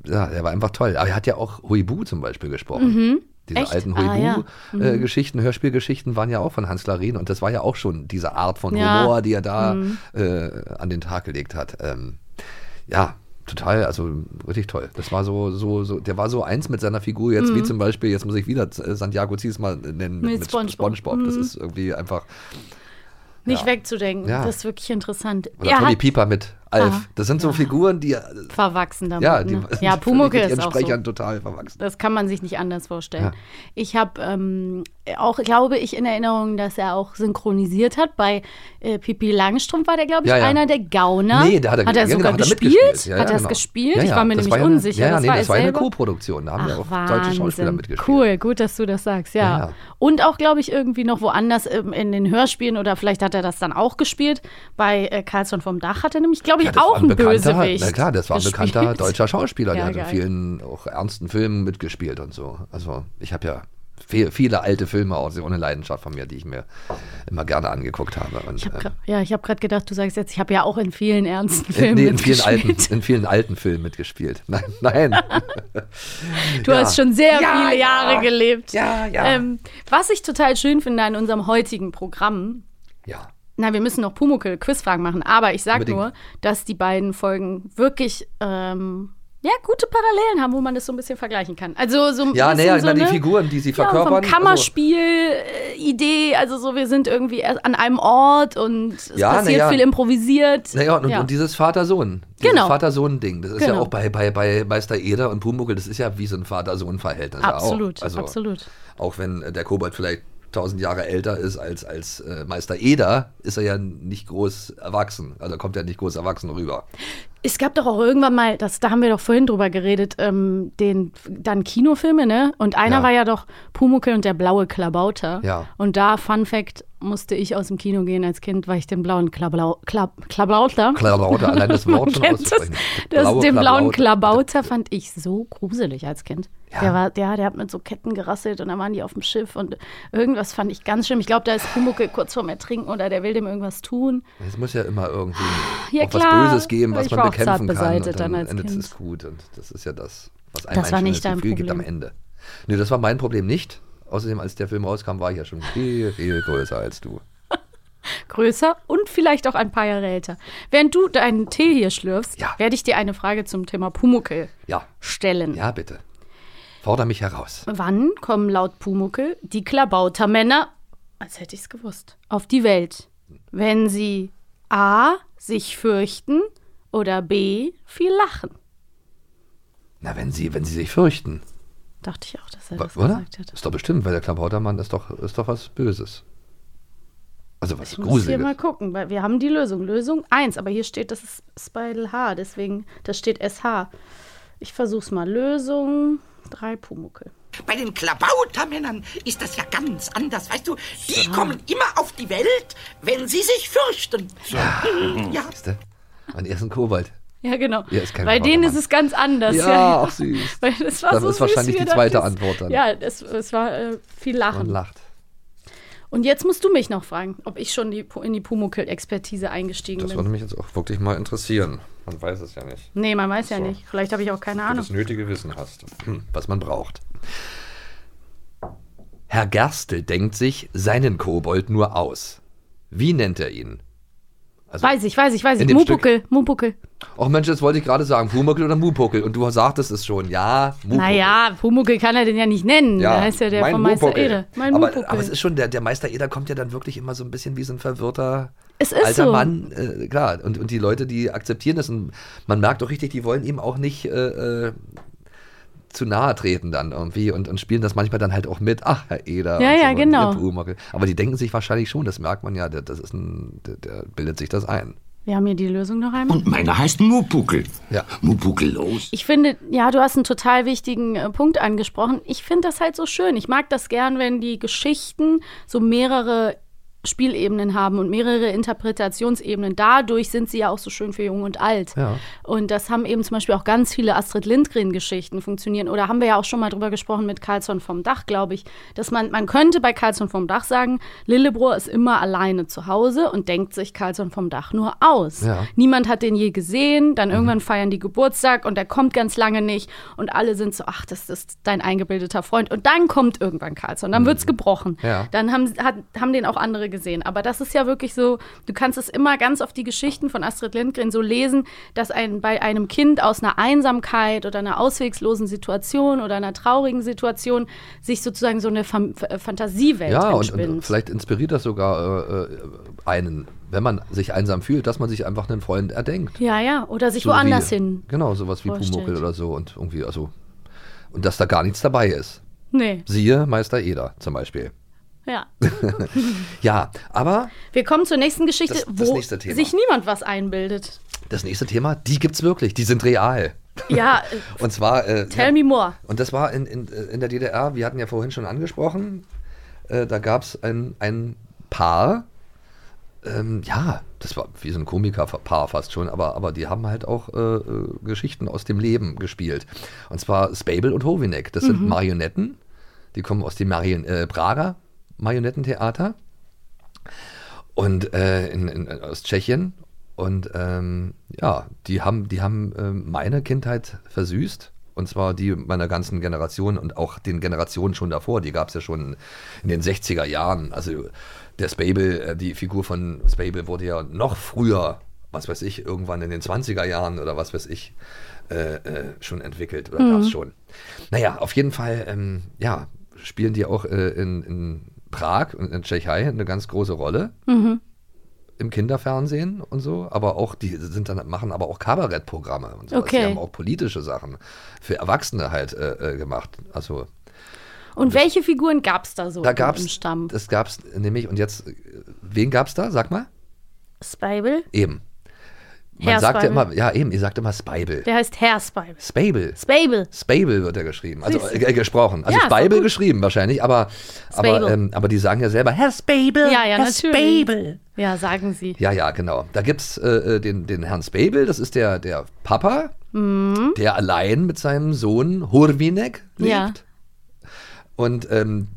Speaker 4: ja, er war einfach toll. Aber er hat ja auch Huibu zum Beispiel gesprochen. Diese
Speaker 5: Mhm. Echt?
Speaker 4: alten
Speaker 5: Ah, ja.
Speaker 4: Huibu-Geschichten, Hörspielgeschichten waren ja auch von Hans Klarin und das war ja auch schon diese Art von
Speaker 5: Ja. Mhm.
Speaker 4: Humor, die er da äh, an den Tag gelegt hat. Ähm, ja, total, also richtig toll. Das war so, so, so, der war so eins mit seiner Figur jetzt, wie zum Beispiel, jetzt muss ich wieder äh, Santiago Zies mal nennen,
Speaker 5: Mhm. Mit
Speaker 4: mit,
Speaker 5: SpongeBob.
Speaker 4: SpongeBob. Das ist irgendwie einfach,
Speaker 5: nicht
Speaker 4: Ja.
Speaker 5: wegzudenken. Das ist wirklich interessant.
Speaker 4: oder
Speaker 5: er hat
Speaker 4: Pieper mit Alf.
Speaker 5: Ah,
Speaker 4: das sind so Figuren, die, äh,
Speaker 5: verwachsen damit.
Speaker 4: ja, die
Speaker 5: ne? ja Pumuckl
Speaker 4: mit
Speaker 5: ist
Speaker 4: ihren
Speaker 5: auch so.
Speaker 4: Total verwachsen.
Speaker 5: Das kann man sich nicht anders vorstellen.
Speaker 4: Ja.
Speaker 5: Ich habe ähm, auch, glaube ich, in Erinnerung, dass er auch synchronisiert hat. Bei äh, Pipi Langstrumpf war der, glaube ich,
Speaker 4: Ja, ja.
Speaker 5: einer der Gauner.
Speaker 4: Nee, da hat er,
Speaker 5: hat er
Speaker 4: ja,
Speaker 5: sogar
Speaker 4: genau, hat
Speaker 5: gespielt?
Speaker 4: mitgespielt. Ja,
Speaker 5: hat
Speaker 4: ja,
Speaker 5: er es
Speaker 4: genau.
Speaker 5: gespielt?
Speaker 4: Ja,
Speaker 5: ich
Speaker 4: ja,
Speaker 5: war mir
Speaker 4: das
Speaker 5: nämlich
Speaker 4: ja eine-
Speaker 5: unsicher.
Speaker 4: Ja, ja,
Speaker 5: das
Speaker 4: nee,
Speaker 5: war
Speaker 4: das war eine? Co-Produktion. Da haben ja
Speaker 5: Ach,
Speaker 4: auch deutsche Schauspieler
Speaker 5: Wahnsinn.
Speaker 4: mitgespielt.
Speaker 5: Cool, gut, dass du das sagst, ja.
Speaker 4: Ja, ja.
Speaker 5: Und auch, glaube ich, irgendwie noch woanders ähm, in den Hörspielen oder vielleicht hat er das dann auch gespielt. Bei äh, Karlsson vom Dach hat er nämlich, glaube ich,
Speaker 4: Ja,
Speaker 5: auch
Speaker 4: war
Speaker 5: einen Bösewicht.
Speaker 4: Na klar, das war ein
Speaker 5: gespielt.
Speaker 4: bekannter deutscher Schauspieler, der
Speaker 5: Ja,
Speaker 4: hat in vielen auch ernsten Filmen mitgespielt und so. Also ich habe ja viele alte Filme auch ohne Leidenschaft von mir, die ich mir immer gerne angeguckt habe. Und,
Speaker 5: Ich hab
Speaker 4: ähm,
Speaker 5: grad, ja, ich habe gerade gedacht, du sagst jetzt, ich habe ja auch in vielen ernsten
Speaker 4: in,
Speaker 5: Filmen
Speaker 4: nee, in vielen alten, in vielen alten Filmen mitgespielt. Nein, nein.
Speaker 5: Du
Speaker 4: Ja.
Speaker 5: hast schon sehr
Speaker 2: Ja,
Speaker 5: viele
Speaker 2: ja.
Speaker 5: Jahre gelebt.
Speaker 2: Ja, ja.
Speaker 5: Ähm, was ich total schön finde an unserem heutigen Programm,
Speaker 4: ja.
Speaker 5: na, wir müssen noch Pumuckl Quizfragen machen, aber ich sag
Speaker 4: Unbedingt.
Speaker 5: nur, dass die beiden Folgen wirklich ähm, ja, gute Parallelen haben, wo man das so ein bisschen vergleichen kann. Also so ein
Speaker 4: Ja,
Speaker 5: bisschen
Speaker 4: naja,
Speaker 5: so
Speaker 4: na, die Figuren, die sie
Speaker 5: ja,
Speaker 4: verkörpern.
Speaker 5: vom
Speaker 4: also-
Speaker 5: Kammerspiel-Idee, also so, wir sind irgendwie an einem Ort und es
Speaker 4: Ja,
Speaker 5: passiert
Speaker 4: ja.
Speaker 5: viel improvisiert.
Speaker 4: Naja, und,
Speaker 5: Ja.
Speaker 4: und dieses Vater-Sohn.
Speaker 5: Genau.
Speaker 4: Vater-Sohn-Ding. Das ist ja
Speaker 5: Genau.
Speaker 4: auch bei, bei, bei Meister Eder und Pumuckl, das ist ja wie so ein Vater-Sohn-Verhältnis. ja
Speaker 5: Absolut,
Speaker 4: auch. Also,
Speaker 5: absolut.
Speaker 4: Auch wenn äh, der Kobold vielleicht tausend Jahre älter ist als, als äh, Meister Eder, ist er ja nicht groß erwachsen. Also kommt er nicht groß erwachsen rüber.
Speaker 5: Es gab doch auch irgendwann mal, das, da haben wir doch vorhin drüber geredet, ähm, den, dann Kinofilme, ne? Und einer
Speaker 4: Ja.
Speaker 5: war ja doch Pumuckl und der blaue Klabauter.
Speaker 4: Ja.
Speaker 5: Und da, Fun Fact, musste ich aus dem Kino gehen als Kind, weil ich den blauen Klablau, Klab, Klabauter.
Speaker 4: Klabauter, allein das Wort schon auszusprechen.
Speaker 5: Das,
Speaker 4: Blaue
Speaker 5: den blauen
Speaker 4: Klabauter.
Speaker 5: Fand ich so gruselig als Kind.
Speaker 4: Ja.
Speaker 5: Der, war, der, der hat mit so Ketten gerasselt und dann waren die auf dem Schiff und irgendwas fand ich ganz schlimm. Ich glaube, da ist Pumuckl kurz vorm Ertrinken oder der will dem irgendwas tun.
Speaker 4: Es muss ja immer irgendwie
Speaker 5: Ja,
Speaker 4: auch was. Böses geben, was
Speaker 5: Ich
Speaker 4: man
Speaker 5: war auch
Speaker 4: bekämpfen
Speaker 5: zart
Speaker 4: kann. und dann,
Speaker 5: dann
Speaker 4: endet
Speaker 5: Kind.
Speaker 4: es gut. Und das ist ja das, was einem
Speaker 5: Das war
Speaker 4: ein
Speaker 5: nicht
Speaker 4: schönes
Speaker 5: dein
Speaker 4: Gefühl gibt am
Speaker 5: Problem.
Speaker 4: Ende. Nee, das war mein Problem nicht. Außerdem, als der Film rauskam, war ich ja schon viel, viel größer als du.
Speaker 5: größer und vielleicht auch ein paar Jahre älter. Während du deinen Tee hier schlürfst,
Speaker 4: Ja.
Speaker 5: werde ich dir eine Frage zum Thema Pumuckl
Speaker 4: Ja,
Speaker 5: stellen.
Speaker 4: ja, bitte. Forder mich heraus.
Speaker 5: Wann kommen laut Pumuckl die Klabautermänner, als hätte ich es gewusst, auf die Welt? Wenn sie A. sich fürchten oder B. viel lachen.
Speaker 4: Na, wenn sie, wenn sie sich fürchten.
Speaker 5: Dachte ich auch, dass er das
Speaker 4: Oder?
Speaker 5: gesagt hat.
Speaker 4: Ist doch bestimmt, weil der Klabautermann ist doch, ist doch was Böses. Also was
Speaker 5: Ich muss hier
Speaker 4: Gruseliges.
Speaker 5: mal gucken, weil wir haben die Lösung. Lösung 1, aber hier steht, das ist Spidal H, deswegen, das steht SH. Ich versuch's mal. Lösung 3 Pumuckel.
Speaker 2: Bei den Klabautermännern ist das ja ganz anders, weißt du? Die kommen immer auf die Welt, wenn sie sich fürchten. Ja. ja.
Speaker 4: Du? Mein ersten Kobold.
Speaker 5: Ja, genau.
Speaker 4: Ja,
Speaker 5: Bei denen ist es ganz anders.
Speaker 4: Ja, ach süß.
Speaker 5: Weil das war
Speaker 4: Das
Speaker 5: so
Speaker 4: ist wahrscheinlich
Speaker 5: süß, wie
Speaker 4: die zweite
Speaker 5: das-
Speaker 4: Antwort dann.
Speaker 5: Ja, es, es war äh, viel Lachen.
Speaker 4: lacht.
Speaker 5: Und jetzt musst du mich noch fragen, ob ich schon die, in die Pumuckel-Expertise eingestiegen
Speaker 4: Das
Speaker 5: bin.
Speaker 4: würde mich jetzt auch wirklich mal interessieren. Man weiß es ja nicht.
Speaker 5: Nee, man weiß ja
Speaker 4: So.
Speaker 5: nicht. Vielleicht habe ich auch keine
Speaker 4: du
Speaker 5: Ahnung.
Speaker 4: das nötige Wissen hast, was man braucht. Herr Gerstl denkt sich seinen Kobold nur aus. Wie nennt er ihn? Also,
Speaker 5: Weiß ich, weiß ich, weiß ich. Mupuckel, Mupuckel.
Speaker 4: ach Mensch, jetzt wollte ich gerade sagen, Pumuckel oder Mupuckel. Und du sagtest es schon, ja, Mupuckel.
Speaker 5: Naja, Pumuckel kann er den ja nicht nennen.
Speaker 4: Ja,
Speaker 5: da heißt ja der
Speaker 4: mein
Speaker 5: von Meister
Speaker 4: Mupuckel.
Speaker 5: Ede. Mein
Speaker 4: aber,
Speaker 5: Mupuckel.
Speaker 4: aber es ist schon, der, der Meister Eder kommt ja dann wirklich immer so ein bisschen wie so ein verwirrter
Speaker 5: Es ist
Speaker 4: alter
Speaker 5: so.
Speaker 4: Mann. Äh, klar, und, und die Leute, die akzeptieren das. Und man merkt doch richtig, die wollen ihm auch nicht äh, äh, zu nahe treten dann irgendwie und, und spielen das manchmal dann halt auch mit. Ach, Herr Eder.
Speaker 5: Ja,
Speaker 4: und
Speaker 5: ja,
Speaker 4: und
Speaker 5: genau.
Speaker 4: Aber die denken sich wahrscheinlich schon, das merkt man ja, der, das ist ein, der, der bildet sich das ein.
Speaker 5: Wir haben hier die Lösung noch einmal.
Speaker 2: Und meiner heißt Mupukel.
Speaker 4: Ja.
Speaker 2: Mupukel los.
Speaker 5: Ich finde, ja, du hast einen total wichtigen äh, Punkt angesprochen. Ich finde das halt so schön. Ich mag das gern, wenn die Geschichten so mehrere Spielebenen haben und mehrere Interpretationsebenen. Dadurch sind sie ja auch so schön für Jung und Alt.
Speaker 4: Ja.
Speaker 5: Und das haben eben zum Beispiel auch ganz viele Astrid Lindgren-Geschichten funktionieren. Oder haben wir ja auch schon mal drüber gesprochen mit Carlsson vom Dach, glaube ich, dass man, man könnte bei Carlsson vom Dach sagen, Lillebrohr ist immer alleine zu Hause und denkt sich Carlsson vom Dach nur aus.
Speaker 4: Ja.
Speaker 5: Niemand hat den je gesehen, dann irgendwann feiern die Geburtstag und der kommt ganz lange nicht und alle sind so, ach, das ist dein eingebildeter Freund. Und dann kommt irgendwann Carlsson, dann wird's gebrochen.
Speaker 4: Ja.
Speaker 5: Dann haben, hat, haben den auch andere gesehen. Aber das ist ja wirklich so, du kannst es immer ganz auf die Geschichten von Astrid Lindgren so lesen, dass ein, bei einem Kind aus einer Einsamkeit oder einer auswegslosen Situation oder einer traurigen Situation sich sozusagen so eine Fam F- Fantasiewelt
Speaker 4: Ja, und,
Speaker 5: entspinnt.
Speaker 4: und vielleicht inspiriert das sogar äh, äh, einen, wenn man sich einsam fühlt, dass man sich einfach einen Freund erdenkt.
Speaker 5: ja, ja, oder sich
Speaker 4: So
Speaker 5: woanders
Speaker 4: wie,
Speaker 5: hin.
Speaker 4: Genau, sowas wie. Pumuckel oder so und irgendwie, also, und dass da gar nichts dabei ist.
Speaker 5: Nee,
Speaker 4: Siehe Meister Eder zum Beispiel.
Speaker 5: Ja.
Speaker 4: Ja, aber
Speaker 5: Wir kommen zur nächsten Geschichte,
Speaker 4: Das- das
Speaker 5: wo
Speaker 4: nächste
Speaker 5: sich niemand was einbildet.
Speaker 4: das nächste Thema, die gibt's wirklich, die sind real.
Speaker 5: Ja,
Speaker 4: Und zwar. Äh,
Speaker 5: tell
Speaker 4: ja,
Speaker 5: me more.
Speaker 4: Und das war in, in, in der DDR, wir hatten ja vorhin schon angesprochen, äh, da gab es ein, ein Paar, ähm, ja, das war wie so ein Komikerpaar fast schon, aber, aber die haben halt auch äh, äh, Geschichten aus dem Leben gespielt. Und zwar Spabel und Hovinek, das sind Marionetten, die kommen aus dem Marion äh, Prager Marionettentheater und äh, in, in, aus Tschechien. Und ähm, ja, die haben, die haben ähm, meine Kindheit versüßt. Und zwar die meiner ganzen Generation und auch den Generationen schon davor. Die gab es ja schon in den 60er Jahren. Also der Spable, äh, die Figur von Spable wurde ja noch früher, was weiß ich, irgendwann in den 20er Jahren oder was weiß ich, äh, äh, schon entwickelt oder gab es schon. Naja, auf jeden Fall, ähm, ja, spielen die auch äh, in, in Prag und in Tschechei eine ganz große Rolle im Kinderfernsehen und so, aber auch die sind dann machen aber auch Kabarettprogramme und so.
Speaker 5: Okay.
Speaker 4: Die haben auch politische Sachen für Erwachsene halt äh, äh, gemacht. Also
Speaker 5: Und welche Figuren gab es da so
Speaker 4: da gab's
Speaker 5: im Stamm?
Speaker 4: das gab's nämlich und jetzt äh, wen gab's da? Sag mal.
Speaker 5: Spibel?
Speaker 4: Eben. Man
Speaker 5: Herr
Speaker 4: sagt ja
Speaker 5: Spibel.
Speaker 4: immer, ja eben, ihr sagt immer Spibel.
Speaker 5: Der heißt Herr Spibel.
Speaker 4: Spabel.
Speaker 5: Spabel.
Speaker 4: Spabel wird er geschrieben, also äh, gesprochen. Also
Speaker 5: Ja,
Speaker 4: Spibel geschrieben wahrscheinlich, aber aber, ähm, aber die sagen ja selber Herr Spabel.
Speaker 5: Ja, ja,
Speaker 4: Herr
Speaker 5: natürlich.
Speaker 4: Spabel.
Speaker 5: Ja, sagen sie.
Speaker 4: Ja, ja, genau. Da gibt es äh, den, den Herrn Spabel, das ist der, der Papa,
Speaker 5: Mhm.
Speaker 4: der allein mit seinem Sohn Hurvinek lebt.
Speaker 5: Ja.
Speaker 4: Und ähm,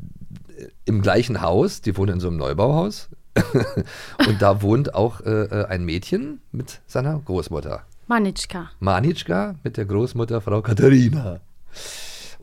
Speaker 4: im gleichen Haus, die wohnen in so einem Neubauhaus. und da wohnt auch äh, äh, ein Mädchen mit seiner Großmutter.
Speaker 5: Manitschka.
Speaker 4: Manitschka mit der Großmutter Frau Katharina.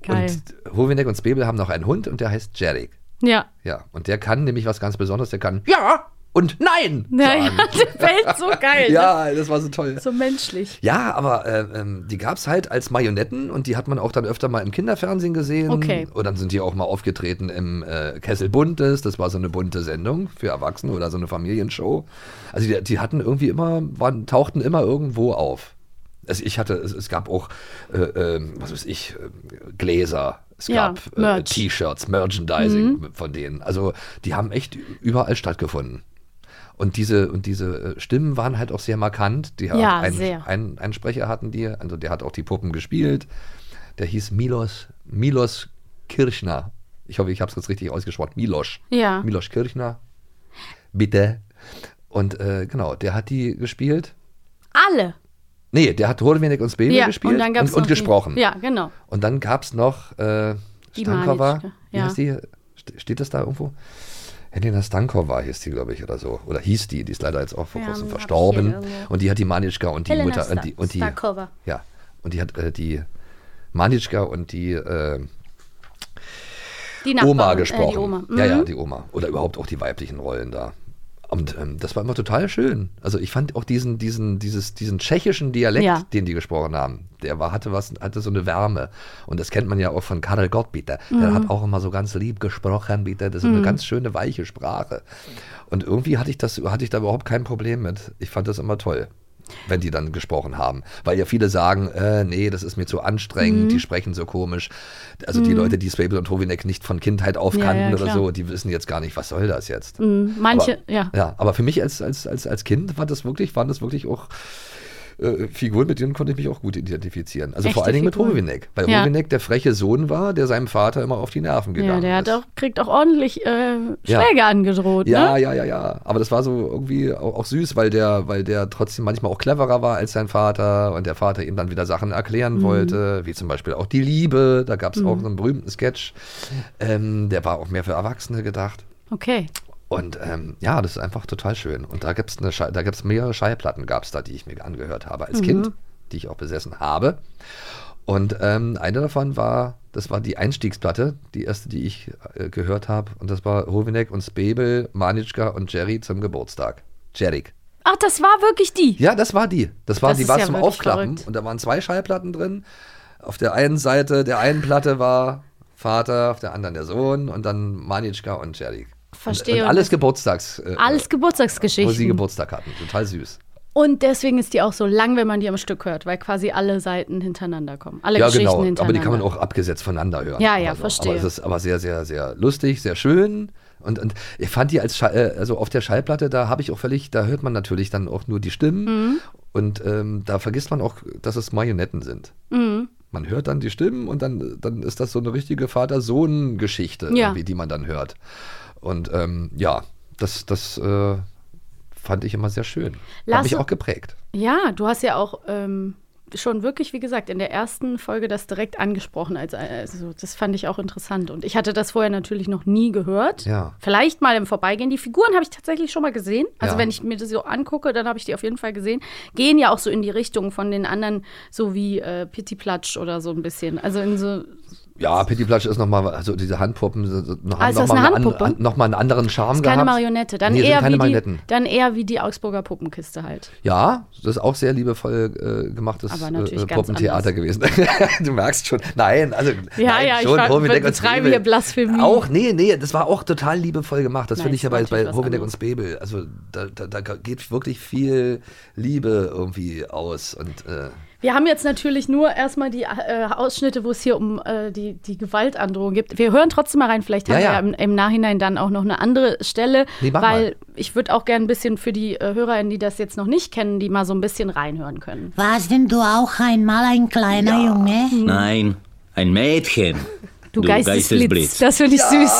Speaker 5: Geil.
Speaker 4: Und Hurvinek und Spebel haben noch einen Hund und der heißt Jerik.
Speaker 5: Ja.
Speaker 4: Ja, und der kann nämlich was ganz Besonderes, der kann Ja und Nein
Speaker 5: Ja, ja,
Speaker 4: sagen.
Speaker 5: der fällt so geil.
Speaker 4: Ja, das war so toll.
Speaker 5: So menschlich.
Speaker 4: Ja, aber äh, ähm, die gab es halt als Marionetten und die hat man auch dann öfter mal im Kinderfernsehen gesehen.
Speaker 5: Okay.
Speaker 4: Und dann sind die auch mal aufgetreten im äh, Kessel Buntes. Das war so eine bunte Sendung für Erwachsene oder so eine Familienshow. Also die, die hatten irgendwie immer, waren, tauchten immer irgendwo auf. Also ich hatte, es, es gab auch, äh, ähm, was weiß ich, äh, Gläser. Es
Speaker 5: Ja,
Speaker 4: gab äh,
Speaker 5: Merch.
Speaker 4: T-Shirts, Merchandising von denen. Also die haben echt überall stattgefunden. Und diese, und diese äh, Stimmen waren halt auch sehr markant. Die
Speaker 5: Ja,
Speaker 4: ein,
Speaker 5: sehr.
Speaker 4: Ein, einen Sprecher hatten die, also der hat auch die Puppen gespielt. Der hieß Milos, Milos Kirchner. Ich hoffe, ich habe es jetzt richtig ausgesprochen. Milos.
Speaker 5: Ja.
Speaker 4: Milos Kirchner. Bitte. Und äh, genau, der hat die gespielt.
Speaker 5: Alle.
Speaker 4: Nee, der hat Hodewenig und Spebe
Speaker 5: Ja,
Speaker 4: gespielt
Speaker 5: und
Speaker 4: und, und
Speaker 5: noch die-
Speaker 4: gesprochen.
Speaker 5: Ja, genau.
Speaker 4: Und dann gab es noch äh, Stankova.
Speaker 5: Manitschka,
Speaker 4: Wie
Speaker 5: ja.
Speaker 4: heißt die? Ste- Steht das da irgendwo? Helena Stankova hieß die, glaube ich, oder so. Oder hieß die. Die ist leider jetzt auch vor
Speaker 5: Ja,
Speaker 4: kurzem verstorben. Und die hat die Manitschka und die
Speaker 5: Helena
Speaker 4: Mutter. Und die, und die,
Speaker 5: Stakova.
Speaker 4: ja. Und die hat äh, die Manitschka und die äh,
Speaker 5: Die Nachbarin,
Speaker 4: Oma
Speaker 5: äh,
Speaker 4: gesprochen.
Speaker 5: die Oma.
Speaker 4: Ja, ja,
Speaker 5: Mhm.
Speaker 4: die Oma. Oder überhaupt auch die weiblichen Rollen da. Und ähm, das war immer total schön. Also ich fand auch diesen, diesen, dieses, diesen tschechischen Dialekt,
Speaker 5: Ja.
Speaker 4: den die gesprochen haben, der war, hatte was, hatte so eine Wärme. Und das kennt man ja auch von Karel Gott, bitte.
Speaker 5: Mhm.
Speaker 4: Der hat auch immer so ganz lieb gesprochen, bitte. Das ist eine ganz schöne, weiche Sprache. Und irgendwie hatte ich das, hatte ich da überhaupt kein Problem mit. Ich fand das immer toll. Wenn die dann gesprochen haben. Weil ja viele sagen, äh, nee, das ist mir zu anstrengend,
Speaker 5: Mhm.
Speaker 4: die sprechen so komisch. Also die Leute, die Spable und Hovinek nicht von Kindheit auf
Speaker 5: Ja,
Speaker 4: kannten
Speaker 5: ja,
Speaker 4: oder
Speaker 5: klar.
Speaker 4: so, die wissen jetzt gar nicht, was soll das jetzt.
Speaker 5: Manche,
Speaker 4: aber,
Speaker 5: ja.
Speaker 4: Ja, aber für mich als, als, als, als Kind war das wirklich, waren das wirklich auch äh, Figuren, mit denen konnte ich mich auch gut identifizieren. Also vor
Speaker 5: Echte
Speaker 4: allen Dingen mit. Hovinek. Weil
Speaker 5: Ja.
Speaker 4: Hovinek der freche Sohn war, der seinem Vater immer auf die Nerven gegangen
Speaker 5: Ja, der hat
Speaker 4: ist.
Speaker 5: auch, kriegt auch ordentlich äh,
Speaker 4: Ja.
Speaker 5: Schläge angedroht,
Speaker 4: Ja,
Speaker 5: ne?
Speaker 4: ja, ja, ja. Aber das war so irgendwie auch, auch süß, weil der, weil der trotzdem manchmal auch cleverer war als sein Vater und der Vater ihm dann wieder Sachen
Speaker 5: Mhm.
Speaker 4: erklären wollte, wie zum Beispiel auch die Liebe. Da gab es auch so einen berühmten Sketch. Ähm, der war auch mehr für Erwachsene gedacht.
Speaker 5: Okay.
Speaker 4: Und ähm, ja, das ist einfach total schön. Und da gibt es da gibt's mehrere Schallplatten, gab es da, die ich mir angehört habe als Kind, die ich auch besessen habe. Und ähm, eine davon war, das war die Einstiegsplatte, die erste, die ich äh, gehört habe. Und das war Hovinek und Spebel, Manitschka und Jerry zum Geburtstag. Jerik.
Speaker 5: Ach, das war wirklich die.
Speaker 4: Ja, das war die. Das war,
Speaker 5: Das
Speaker 4: die war
Speaker 5: ja
Speaker 4: zum Aufklappen.
Speaker 5: verrückt.
Speaker 4: Und da waren zwei Schallplatten drin. Auf der einen Seite der einen Platte war Vater, auf der anderen der Sohn und dann Manitschka und Jerik.
Speaker 5: Verstehe.
Speaker 4: Und,
Speaker 5: Und
Speaker 4: alles Geburtstags. Äh,
Speaker 5: Alles
Speaker 4: wo sie
Speaker 5: Geburtstagsgeschichten.
Speaker 4: Geburtstag hatten. Total süß.
Speaker 5: Und deswegen ist die auch so lang, wenn man die am Stück hört, weil quasi alle Seiten hintereinander kommen. Alle
Speaker 4: ja,
Speaker 5: Geschichten
Speaker 4: genau.
Speaker 5: hintereinander.
Speaker 4: Aber die kann man auch abgesetzt voneinander hören.
Speaker 5: Ja, ja,
Speaker 4: aber so.
Speaker 5: verstehe.
Speaker 4: Aber es ist aber sehr, sehr, sehr lustig, sehr schön. Und, und ich fand die als Schall, äh, also auf der Schallplatte, da habe ich auch völlig, da hört man natürlich dann auch nur die Stimmen.
Speaker 5: Mhm.
Speaker 4: Und ähm, da vergisst man auch, dass es Marionetten sind.
Speaker 5: Mhm.
Speaker 4: Man hört dann die Stimmen und dann, dann ist das so eine richtige Vater-Sohn-Geschichte,
Speaker 5: Ja.
Speaker 4: die man dann hört. Und ähm, ja, das, das äh, fand ich immer sehr schön.
Speaker 5: Lass
Speaker 4: Hat mich auch geprägt.
Speaker 5: Ja, du hast ja auch ähm, schon wirklich, wie gesagt, in der ersten Folge das direkt angesprochen. Als, also, das fand ich auch interessant. Und ich hatte das vorher natürlich noch nie gehört.
Speaker 4: Ja.
Speaker 5: Vielleicht mal im Vorbeigehen. Die Figuren habe ich tatsächlich schon mal gesehen. Also
Speaker 4: Ja.
Speaker 5: wenn ich mir das so angucke, dann habe ich die auf jeden Fall gesehen. Gehen ja auch so in die Richtung von den anderen, so wie äh, Pittiplatsch oder so ein bisschen. Also in so.
Speaker 4: Ja, Pittiplatsch ist nochmal, also diese Handpuppen so- so- noch, mal
Speaker 5: eine
Speaker 4: eine an-
Speaker 5: Handpuppe?
Speaker 4: an, noch mal einen anderen Charme
Speaker 5: Ist keine
Speaker 4: gehabt.
Speaker 5: Marionette. Dann,
Speaker 4: Nee,
Speaker 5: eher
Speaker 4: keine
Speaker 5: wie die, dann eher wie die Augsburger Puppenkiste halt.
Speaker 4: Ja, das ist auch sehr liebevoll äh, gemachtes
Speaker 5: Aber natürlich
Speaker 4: äh,
Speaker 5: ganz
Speaker 4: Puppentheater gewesen. du merkst schon. Nein, also
Speaker 5: Ja,
Speaker 4: nein,
Speaker 5: ja, ich
Speaker 4: schon,
Speaker 5: ver-
Speaker 4: Hovinek und Spebel.
Speaker 5: hier Blasphemie.
Speaker 4: Auch, nee, nee, das war auch total liebevoll gemacht. Das finde ich ja bei, bei Hovinek und. Spebel. Also da, da, da geht wirklich viel Liebe irgendwie aus. Und äh,
Speaker 5: Wir haben jetzt natürlich nur erstmal die äh, Ausschnitte, wo es hier um äh, die, die Gewaltandrohung geht. Wir hören trotzdem mal rein, vielleicht haben
Speaker 4: Ja,
Speaker 5: wir
Speaker 4: ja.
Speaker 5: ja im, im Nachhinein dann auch noch eine andere Stelle,
Speaker 4: Nee,
Speaker 5: weil
Speaker 4: mal.
Speaker 5: ich würde auch gerne ein bisschen für die äh, HörerInnen, die das jetzt noch nicht kennen, die mal so ein bisschen reinhören können.
Speaker 6: Warst denn du auch einmal ein kleiner Junge?
Speaker 7: Nein, ein Mädchen.
Speaker 5: Du, Geistesblitz, das finde ich süß.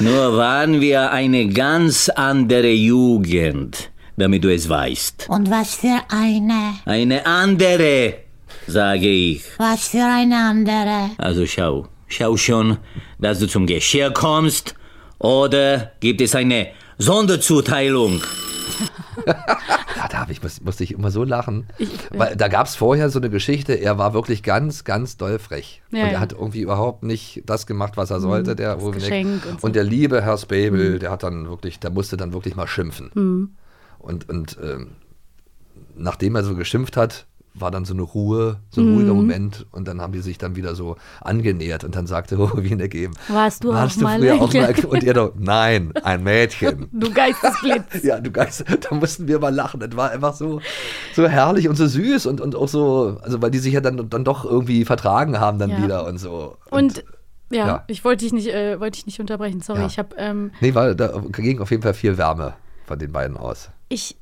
Speaker 7: Nur waren wir eine ganz andere Jugend, damit du es weißt.
Speaker 6: Und was für eine?
Speaker 7: Eine andere, sage ich.
Speaker 6: Was für eine andere?
Speaker 7: Also schau, schau schon, dass du zum Geschirr kommst. Oder gibt es eine Sonderzuteilung?
Speaker 4: ja, da hab ich, muss, musste ich immer so lachen. Weil da gab es vorher so eine Geschichte, er war wirklich ganz, ganz doll frech.
Speaker 5: Ja,
Speaker 4: und er
Speaker 5: ja.
Speaker 4: hat irgendwie überhaupt nicht das gemacht, was er sollte, der.
Speaker 5: Geschenk und so.
Speaker 4: Und der liebe Herr Spabel, der hat dann wirklich, der musste dann wirklich mal schimpfen. Und, und ähm, nachdem er so geschimpft hat, war dann so eine Ruhe, so ein ruhiger Moment und dann haben die sich dann wieder so angenähert und dann sagte Hovinek eben,
Speaker 5: Warst du
Speaker 4: warst
Speaker 5: auch
Speaker 4: du
Speaker 5: mal
Speaker 4: früher auch mal
Speaker 5: Kleiner?"
Speaker 4: und er doch, nein, ein Mädchen.
Speaker 5: Du Geistesblitz.
Speaker 4: Ja, du Geist, da mussten wir mal lachen. Das war einfach so, so herrlich und so süß und, und auch so, also weil die sich ja dann, dann doch irgendwie vertragen haben dann
Speaker 5: Ja.
Speaker 4: wieder und so.
Speaker 5: Und ja,
Speaker 4: ja.
Speaker 5: ich wollte dich nicht, äh, wollte dich nicht unterbrechen. Sorry,
Speaker 4: Ja.
Speaker 5: ich habe ähm,
Speaker 4: nee, weil da ging auf jeden Fall viel Wärme von den beiden aus.
Speaker 5: Ich,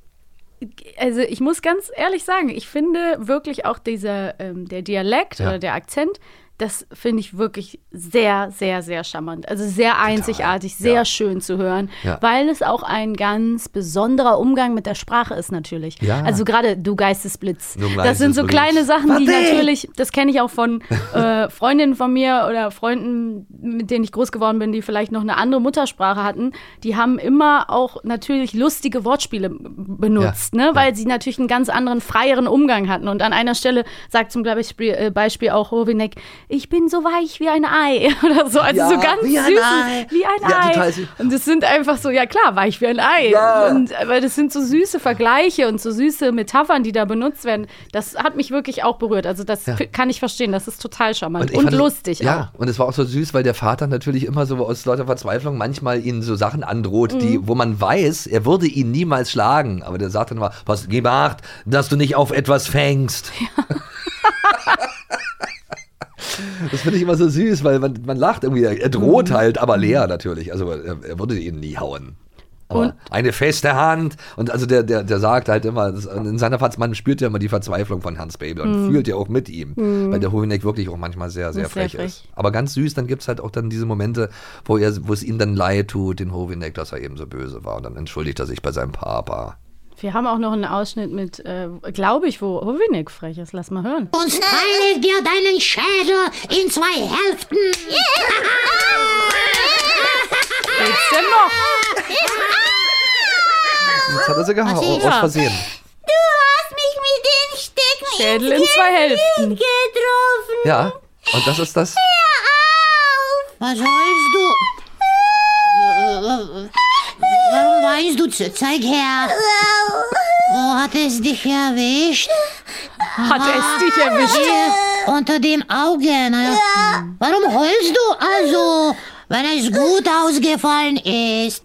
Speaker 5: also ich muss ganz ehrlich sagen, ich finde wirklich auch dieser, ähm, der Dialekt
Speaker 4: Ja.
Speaker 5: oder der Akzent, das finde ich wirklich sehr, sehr, sehr charmant. Also sehr einzigartig, sehr
Speaker 4: Ja.
Speaker 5: schön zu hören,
Speaker 4: Ja.
Speaker 5: weil es auch ein ganz besonderer Umgang mit der Sprache ist natürlich.
Speaker 4: Ja.
Speaker 5: Also gerade du Geistesblitz.
Speaker 4: Du
Speaker 5: das sind so kleine Sachen, die
Speaker 4: Warte!
Speaker 5: natürlich, das kenne ich auch von äh, Freundinnen von mir oder Freunden, mit denen ich groß geworden bin, die vielleicht noch eine andere Muttersprache hatten. Die haben immer auch natürlich lustige Wortspiele benutzt, ne? weil sie natürlich einen ganz anderen, freieren Umgang hatten. Und an einer Stelle sagt zum Beispiel, äh, Beispiel auch Hovinek, ich bin so weich wie ein Ei oder so. Also
Speaker 4: Ja,
Speaker 5: so ganz
Speaker 4: wie ein
Speaker 5: süß.
Speaker 4: Ei.
Speaker 5: Wie ein
Speaker 4: Ja,
Speaker 5: Ei. Und das sind einfach so, ja klar, weich wie ein Ei.
Speaker 4: Ja.
Speaker 5: Und, aber das sind so süße Vergleiche und so süße Metaphern, die da benutzt werden. Das hat mich wirklich auch berührt. Also das
Speaker 4: Ja.
Speaker 5: kann ich verstehen. Das ist total charmant
Speaker 4: ich
Speaker 5: und,
Speaker 4: fand es-
Speaker 5: lustig
Speaker 4: Ja, und es war auch so süß, weil der Vater natürlich immer so aus lauter Verzweiflung manchmal ihnen so Sachen androht,
Speaker 5: Mhm.
Speaker 4: die, wo man weiß, er würde ihn niemals schlagen. Aber der sagt dann mal, was gib acht, dass du nicht auf etwas fängst. Das finde ich immer so süß, weil man, man lacht irgendwie. Er droht
Speaker 5: Mhm.
Speaker 4: halt, aber leer natürlich. Also er, er würde ihn nie hauen. Eine feste Hand. Und also der, der, der sagt halt immer, das, in seiner Verz man spürt ja immer die Verzweiflung von Hans Baby und fühlt ja auch mit ihm. Weil der Hoheneck wirklich auch manchmal sehr, sehr
Speaker 5: Ist sehr
Speaker 4: frech,
Speaker 5: frech.
Speaker 4: ist. Aber ganz süß, dann gibt es halt auch dann diese Momente, wo, er, wo es ihm dann leid tut, den Hoheneck, dass er eben so böse war. Und dann entschuldigt er sich bei seinem Papa.
Speaker 5: Wir haben auch noch einen Ausschnitt mit, äh, glaube ich, wo Hovinik frech ist. Lass mal hören.
Speaker 6: Und teile dir deinen Schädel in zwei Hälften.
Speaker 5: Geht's denn noch?
Speaker 4: Jetzt hat er sie gehauen, aus? Versehen.
Speaker 6: Du hast mich mit den Stecken
Speaker 5: Schädel in zwei Hälften.
Speaker 6: getroffen.
Speaker 4: Ja, und das ist das.
Speaker 6: Was heulst du? Warum weinst du? Ze- Zeig her. Wo hat es dich erwischt?
Speaker 5: Hat es dich erwischt?
Speaker 6: Hier, unter dem Auge. Na, Warum heulst du also, wenn es gut ausgefallen ist?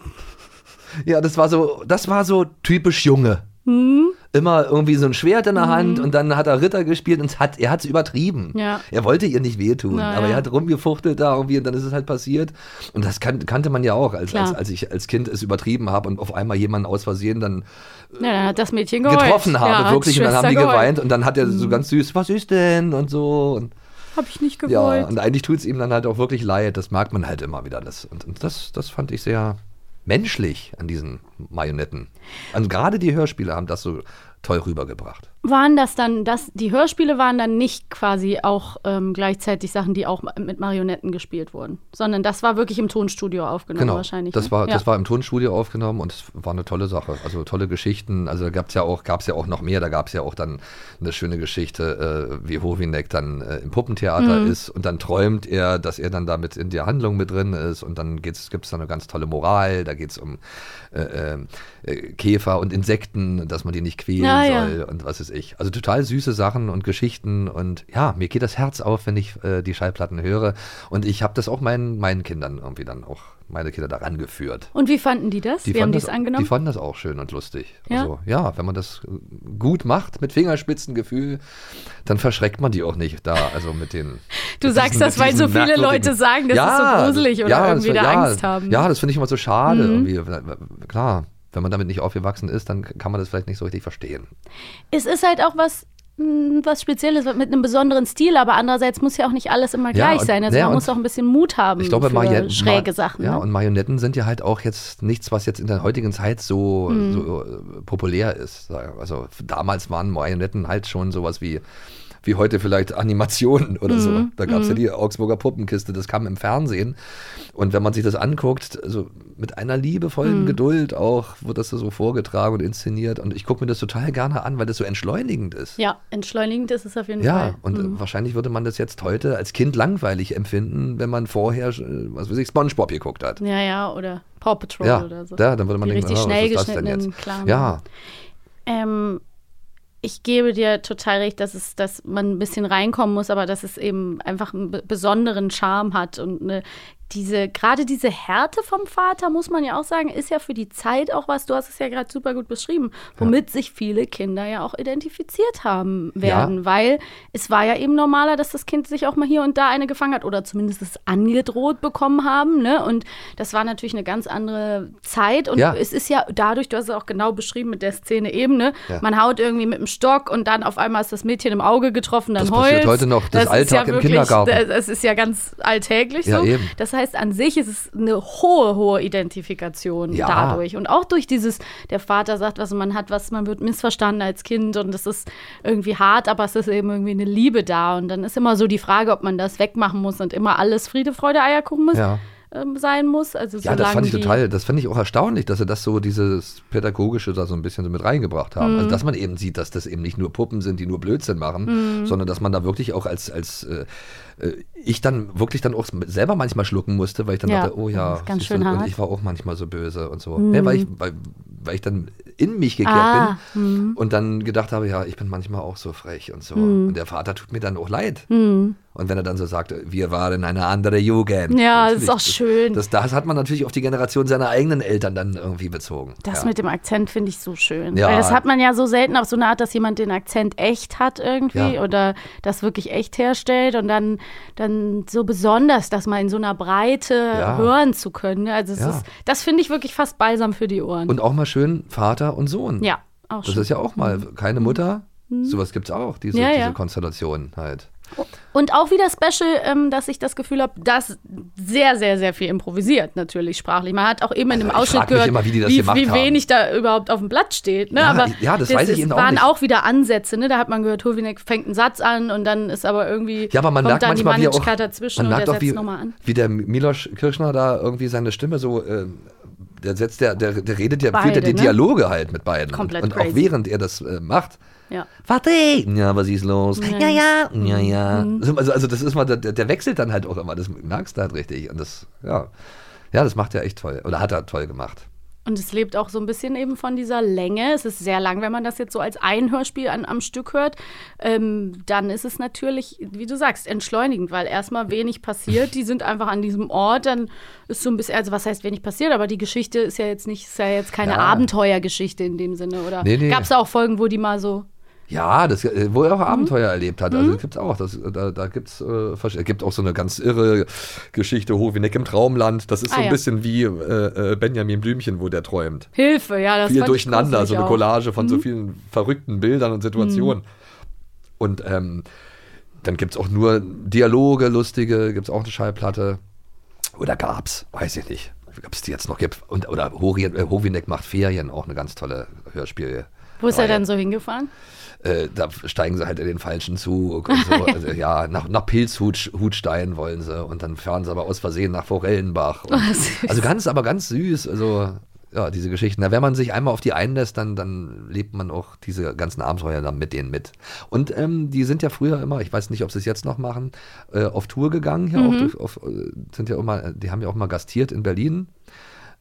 Speaker 4: Ja, das war so, das war so typisch Junge. Immer irgendwie so ein Schwert in der Hand und dann hat er Ritter gespielt und hat, er hat es übertrieben.
Speaker 5: Ja.
Speaker 4: Er wollte ihr nicht wehtun,
Speaker 5: Na,
Speaker 4: aber
Speaker 5: ja.
Speaker 4: er hat rumgefuchtelt da irgendwie und dann ist es halt passiert. Und das kan kannte man ja auch, als, als, als ich als Kind es übertrieben habe und auf einmal jemanden aus Versehen dann
Speaker 5: Ja, dann hat das Mädchen geheult.
Speaker 4: getroffen habe,
Speaker 5: ja,
Speaker 4: wirklich. Und dann haben die
Speaker 5: geheult.
Speaker 4: geweint und dann hat er so ganz süß, was ist denn? Und so. Und
Speaker 5: Hab ich nicht
Speaker 4: ja,
Speaker 5: gewollt.
Speaker 4: und eigentlich tut es ihm dann halt auch wirklich leid. Das merkt man halt immer wieder. Das, und, und das, das fand ich sehr menschlich an diesen Marionetten. Und gerade die Hörspiele haben das so toll rübergebracht.
Speaker 5: Waren das dann, das, die Hörspiele waren dann nicht quasi auch ähm, gleichzeitig Sachen, die auch mit Marionetten gespielt wurden, sondern das war wirklich im Tonstudio aufgenommen
Speaker 4: Genau,
Speaker 5: wahrscheinlich.
Speaker 4: das
Speaker 5: ne?
Speaker 4: war,
Speaker 5: ja.
Speaker 4: das war im Tonstudio aufgenommen und es war eine tolle Sache. Also tolle Geschichten. Also da gab es ja auch, gab's ja auch noch mehr. Da gab es ja auch dann eine schöne Geschichte, äh, wie Hovinek dann äh, im Puppentheater
Speaker 5: Mhm.
Speaker 4: ist und dann träumt er, dass er dann damit in der Handlung mit drin ist und dann gibt es da eine ganz tolle Moral. Da geht es um äh, äh, äh, Käfer und Insekten, dass man die nicht quälen
Speaker 5: Ja, ja.
Speaker 4: soll und was weiß ich. Also total süße Sachen und Geschichten und ja, mir geht das Herz auf, wenn ich äh, die Schallplatten höre und ich habe das auch meinen, meinen Kindern irgendwie dann auch meine Kinder daran geführt.
Speaker 5: Und wie fanden die das? wie haben die
Speaker 4: das,
Speaker 5: es angenommen?
Speaker 4: Die fanden das auch schön und lustig.
Speaker 5: Ja?
Speaker 4: Also, ja, wenn man das äh, gut macht, mit Fingerspitzengefühl, dann verschreckt man die auch nicht da, also mit den.
Speaker 5: Du
Speaker 4: mit
Speaker 5: sagst
Speaker 4: diesen-
Speaker 5: das, weil so viele Leute sagen, das ist so gruselig oder
Speaker 4: das
Speaker 5: irgendwie
Speaker 4: war-
Speaker 5: da
Speaker 4: ja,
Speaker 5: Angst haben. Mhm.
Speaker 4: Ja, das finde ich immer so schade. Irgendwie. Klar, wenn man damit nicht aufgewachsen ist, dann kann man das vielleicht nicht so richtig verstehen.
Speaker 5: Es ist halt auch was, mh, was Spezielles mit einem besonderen Stil, aber andererseits muss ja auch nicht alles immer
Speaker 4: Ja,
Speaker 5: gleich
Speaker 4: und-
Speaker 5: sein. Also
Speaker 4: ja,
Speaker 5: man muss auch ein bisschen Mut haben
Speaker 4: Ich glaube,
Speaker 5: für
Speaker 4: Marionetten,
Speaker 5: schräge Sachen.
Speaker 4: Ja,
Speaker 5: ne?
Speaker 4: und Marionetten sind ja halt auch jetzt nichts, was jetzt in der heutigen Zeit so,
Speaker 5: Mhm.
Speaker 4: so äh, populär ist. Also damals waren Marionetten halt schon sowas wie wie heute vielleicht Animationen oder so.
Speaker 5: Mhm.
Speaker 4: Da gab es ja die Augsburger Puppenkiste, das kam im Fernsehen. Und wenn man sich das anguckt, also mit einer liebevollen
Speaker 5: Mhm.
Speaker 4: Geduld auch, wird das so vorgetragen und inszeniert. Und ich gucke mir das total gerne an, weil das so entschleunigend ist.
Speaker 5: ja, entschleunigend ist es auf jeden
Speaker 4: Ja,
Speaker 5: Fall.
Speaker 4: und äh, wahrscheinlich würde man das jetzt heute als Kind langweilig empfinden, wenn man vorher, äh, was weiß ich, Spongebob geguckt hat.
Speaker 5: Ja, ja, oder Paw Patrol
Speaker 4: Ja,
Speaker 5: oder so.
Speaker 4: ja, dann würde man
Speaker 5: Die
Speaker 4: denken,
Speaker 5: richtig
Speaker 4: was
Speaker 5: schnell
Speaker 4: ist das denn jetzt?
Speaker 5: Clowns.
Speaker 4: Ja,
Speaker 5: Ähm, ich gebe dir total recht, dass, es, dass man ein bisschen reinkommen muss, aber dass es eben einfach einen be- besonderen Charme hat und eine, diese, gerade diese Härte vom Vater, muss man ja auch sagen, ist ja für die Zeit auch was, du hast es ja gerade super gut beschrieben, womit sich viele Kinder ja auch identifiziert haben werden, weil es war ja eben normaler, dass das Kind sich auch mal hier und da eine gefangen hat oder zumindest es angedroht bekommen haben, ne? Und das war natürlich eine ganz andere Zeit und
Speaker 4: Ja.
Speaker 5: es ist ja dadurch, du hast es auch genau beschrieben mit der Szene eben, ne?
Speaker 4: Ja.
Speaker 5: Man haut irgendwie mit dem Stock und dann auf einmal ist das Mädchen im Auge getroffen, dann
Speaker 4: Das passiert
Speaker 5: heult.
Speaker 4: heute noch, das ist Alltag im Kindergarten.
Speaker 5: Das ist ja ganz alltäglich
Speaker 4: Ja,
Speaker 5: so.
Speaker 4: eben.
Speaker 5: Das heißt, an sich ist es eine hohe, hohe Identifikation
Speaker 4: Ja.
Speaker 5: dadurch. Und auch durch dieses, der Vater sagt, was man hat, was man wird missverstanden als Kind und es ist irgendwie hart, aber es ist eben irgendwie eine Liebe da. Und dann ist immer so die Frage, ob man das wegmachen muss und immer alles Friede, Freude, Eierkuchen muss,
Speaker 4: ja.
Speaker 5: Ähm, sein muss. Also
Speaker 4: Ja, das fand ich total, das fand ich auch erstaunlich, dass sie das so, dieses Pädagogische da so ein bisschen so mit reingebracht haben.
Speaker 5: Mhm.
Speaker 4: Also, dass man eben sieht, dass das eben nicht nur Puppen sind, die nur Blödsinn machen,
Speaker 5: Mhm.
Speaker 4: sondern dass man da wirklich auch als, als äh, äh, ich dann wirklich dann auch selber manchmal schlucken musste, weil ich dann
Speaker 5: Ja,
Speaker 4: dachte, oh ja,
Speaker 5: ganz schön
Speaker 4: du, und ich war auch manchmal so böse und so. Ja, weil, ich, weil, weil ich dann in mich gekehrt
Speaker 5: Ah,
Speaker 4: bin und dann gedacht habe, ja, ich bin manchmal auch so frech und so.
Speaker 5: Hm.
Speaker 4: Und der Vater tut mir dann auch leid. Und wenn er dann so sagt, wir waren eine andere Jugend.
Speaker 5: Ja, das ist auch schön.
Speaker 4: Das, das hat man natürlich auf die Generation seiner eigenen Eltern dann irgendwie bezogen.
Speaker 5: Das
Speaker 4: ja.
Speaker 5: mit dem Akzent finde ich so schön.
Speaker 4: Ja.
Speaker 5: Weil das hat man ja so selten auf so eine Art, dass jemand den Akzent echt hat irgendwie
Speaker 4: Ja.
Speaker 5: oder das wirklich echt herstellt und dann, dann so besonders, das mal in so einer Breite
Speaker 4: Ja.
Speaker 5: hören zu können. Also es
Speaker 4: Ja.
Speaker 5: ist, das finde ich wirklich fast balsam für die Ohren.
Speaker 4: Und auch mal schön Vater und Sohn.
Speaker 5: ja, auch
Speaker 4: Das
Speaker 5: schön.
Speaker 4: ist ja auch mal keine Mutter. Sowas gibt es auch, diese,
Speaker 5: Mhm.
Speaker 4: Diese
Speaker 5: ja.
Speaker 4: Konstellation halt.
Speaker 5: Und auch wieder Special, ähm, dass ich das Gefühl habe, dass sehr, sehr, sehr viel improvisiert, natürlich sprachlich. Man hat auch eben in dem
Speaker 4: Also
Speaker 5: Ausschnitt gehört,
Speaker 4: immer, wie das
Speaker 5: wie, wie
Speaker 4: haben.
Speaker 5: wenig da überhaupt auf dem Blatt steht. Ne?
Speaker 4: Ja,
Speaker 5: aber
Speaker 4: ja, das weiß ich
Speaker 5: es
Speaker 4: eben auch
Speaker 5: waren
Speaker 4: nicht.
Speaker 5: auch wieder Ansätze. Ne? Da hat man gehört, Hovinek fängt einen Satz an und dann ist aber irgendwie
Speaker 4: Ja, aber man merkt manchmal,
Speaker 5: die
Speaker 4: wie auch,
Speaker 5: dazwischen
Speaker 4: man
Speaker 5: und
Speaker 4: merkt
Speaker 5: der
Speaker 4: auch, wie,
Speaker 5: nochmal an.
Speaker 4: wie der Milos Kirschner da irgendwie seine Stimme so, äh, der setzt, der, der, der redet ja, führt ja die
Speaker 5: ne?
Speaker 4: Dialoge halt mit beiden.
Speaker 5: Komplett
Speaker 4: und, und auch während er das äh, macht,
Speaker 5: Ja.
Speaker 4: Warte! Ja, was ist los? Ja, ja, ja, ja.
Speaker 5: Mhm.
Speaker 4: Also, also das ist mal, der, der wechselt dann halt auch immer, das merkst du halt richtig. Und das, ja. Ja, das macht er echt toll. Oder hat er toll gemacht.
Speaker 5: Und es lebt auch so ein bisschen eben von dieser Länge. Es ist sehr lang, wenn man das jetzt so als ein Hörspiel an, am Stück hört. Ähm, dann ist es natürlich, wie du sagst, entschleunigend, weil erstmal wenig passiert. Die sind einfach an diesem Ort. Dann ist so ein bisschen, also was heißt wenig passiert, aber die Geschichte ist ja jetzt nicht, ist ja jetzt keine
Speaker 4: Ja.
Speaker 5: Abenteuergeschichte in dem Sinne. Oder
Speaker 4: Nee, nee.
Speaker 5: gab es da auch Folgen, wo die mal so.
Speaker 4: Ja, das, äh, wo er
Speaker 5: Mhm.
Speaker 4: auch Abenteuer erlebt hat. Also das gibt's auch. Das, da da gibt's äh, gibt auch so eine ganz irre Geschichte, Hovineck im Traumland. Das ist so
Speaker 5: Ah,
Speaker 4: ein
Speaker 5: ja.
Speaker 4: bisschen wie äh, äh, Benjamin Blümchen, wo der träumt.
Speaker 5: Hilfe, ja, das
Speaker 4: Viel durcheinander, so eine. Collage von
Speaker 5: Mhm.
Speaker 4: so vielen verrückten Bildern und Situationen. Und ähm, dann gibt's auch nur Dialoge, lustige, gibt's auch eine Schallplatte. Oder gab's, weiß ich nicht. Ob es die jetzt noch gibt. Und, oder äh, Hovineck macht Ferien, auch eine ganz tolle Hörspiel.
Speaker 5: Wo ist er dann so hingefahren?
Speaker 4: Äh, da steigen sie halt in den falschen Zug und so. Also, ja, nach, nach Pilzhutstein wollen sie und dann fahren sie aber aus Versehen nach Forellenbach. Und,
Speaker 5: Oh,
Speaker 4: also ganz, aber ganz süß. Also ja, diese Geschichten. Na, wenn man sich einmal auf die einlässt, dann, dann lebt man auch diese ganzen Abenteuer dann mit denen mit. Und ähm, die sind ja früher immer, ich weiß nicht, ob sie es jetzt noch machen, äh, auf Tour gegangen hier
Speaker 5: Mhm.
Speaker 4: auch. Durch, auf, äh, sind ja immer, die haben ja auch mal gastiert in Berlin.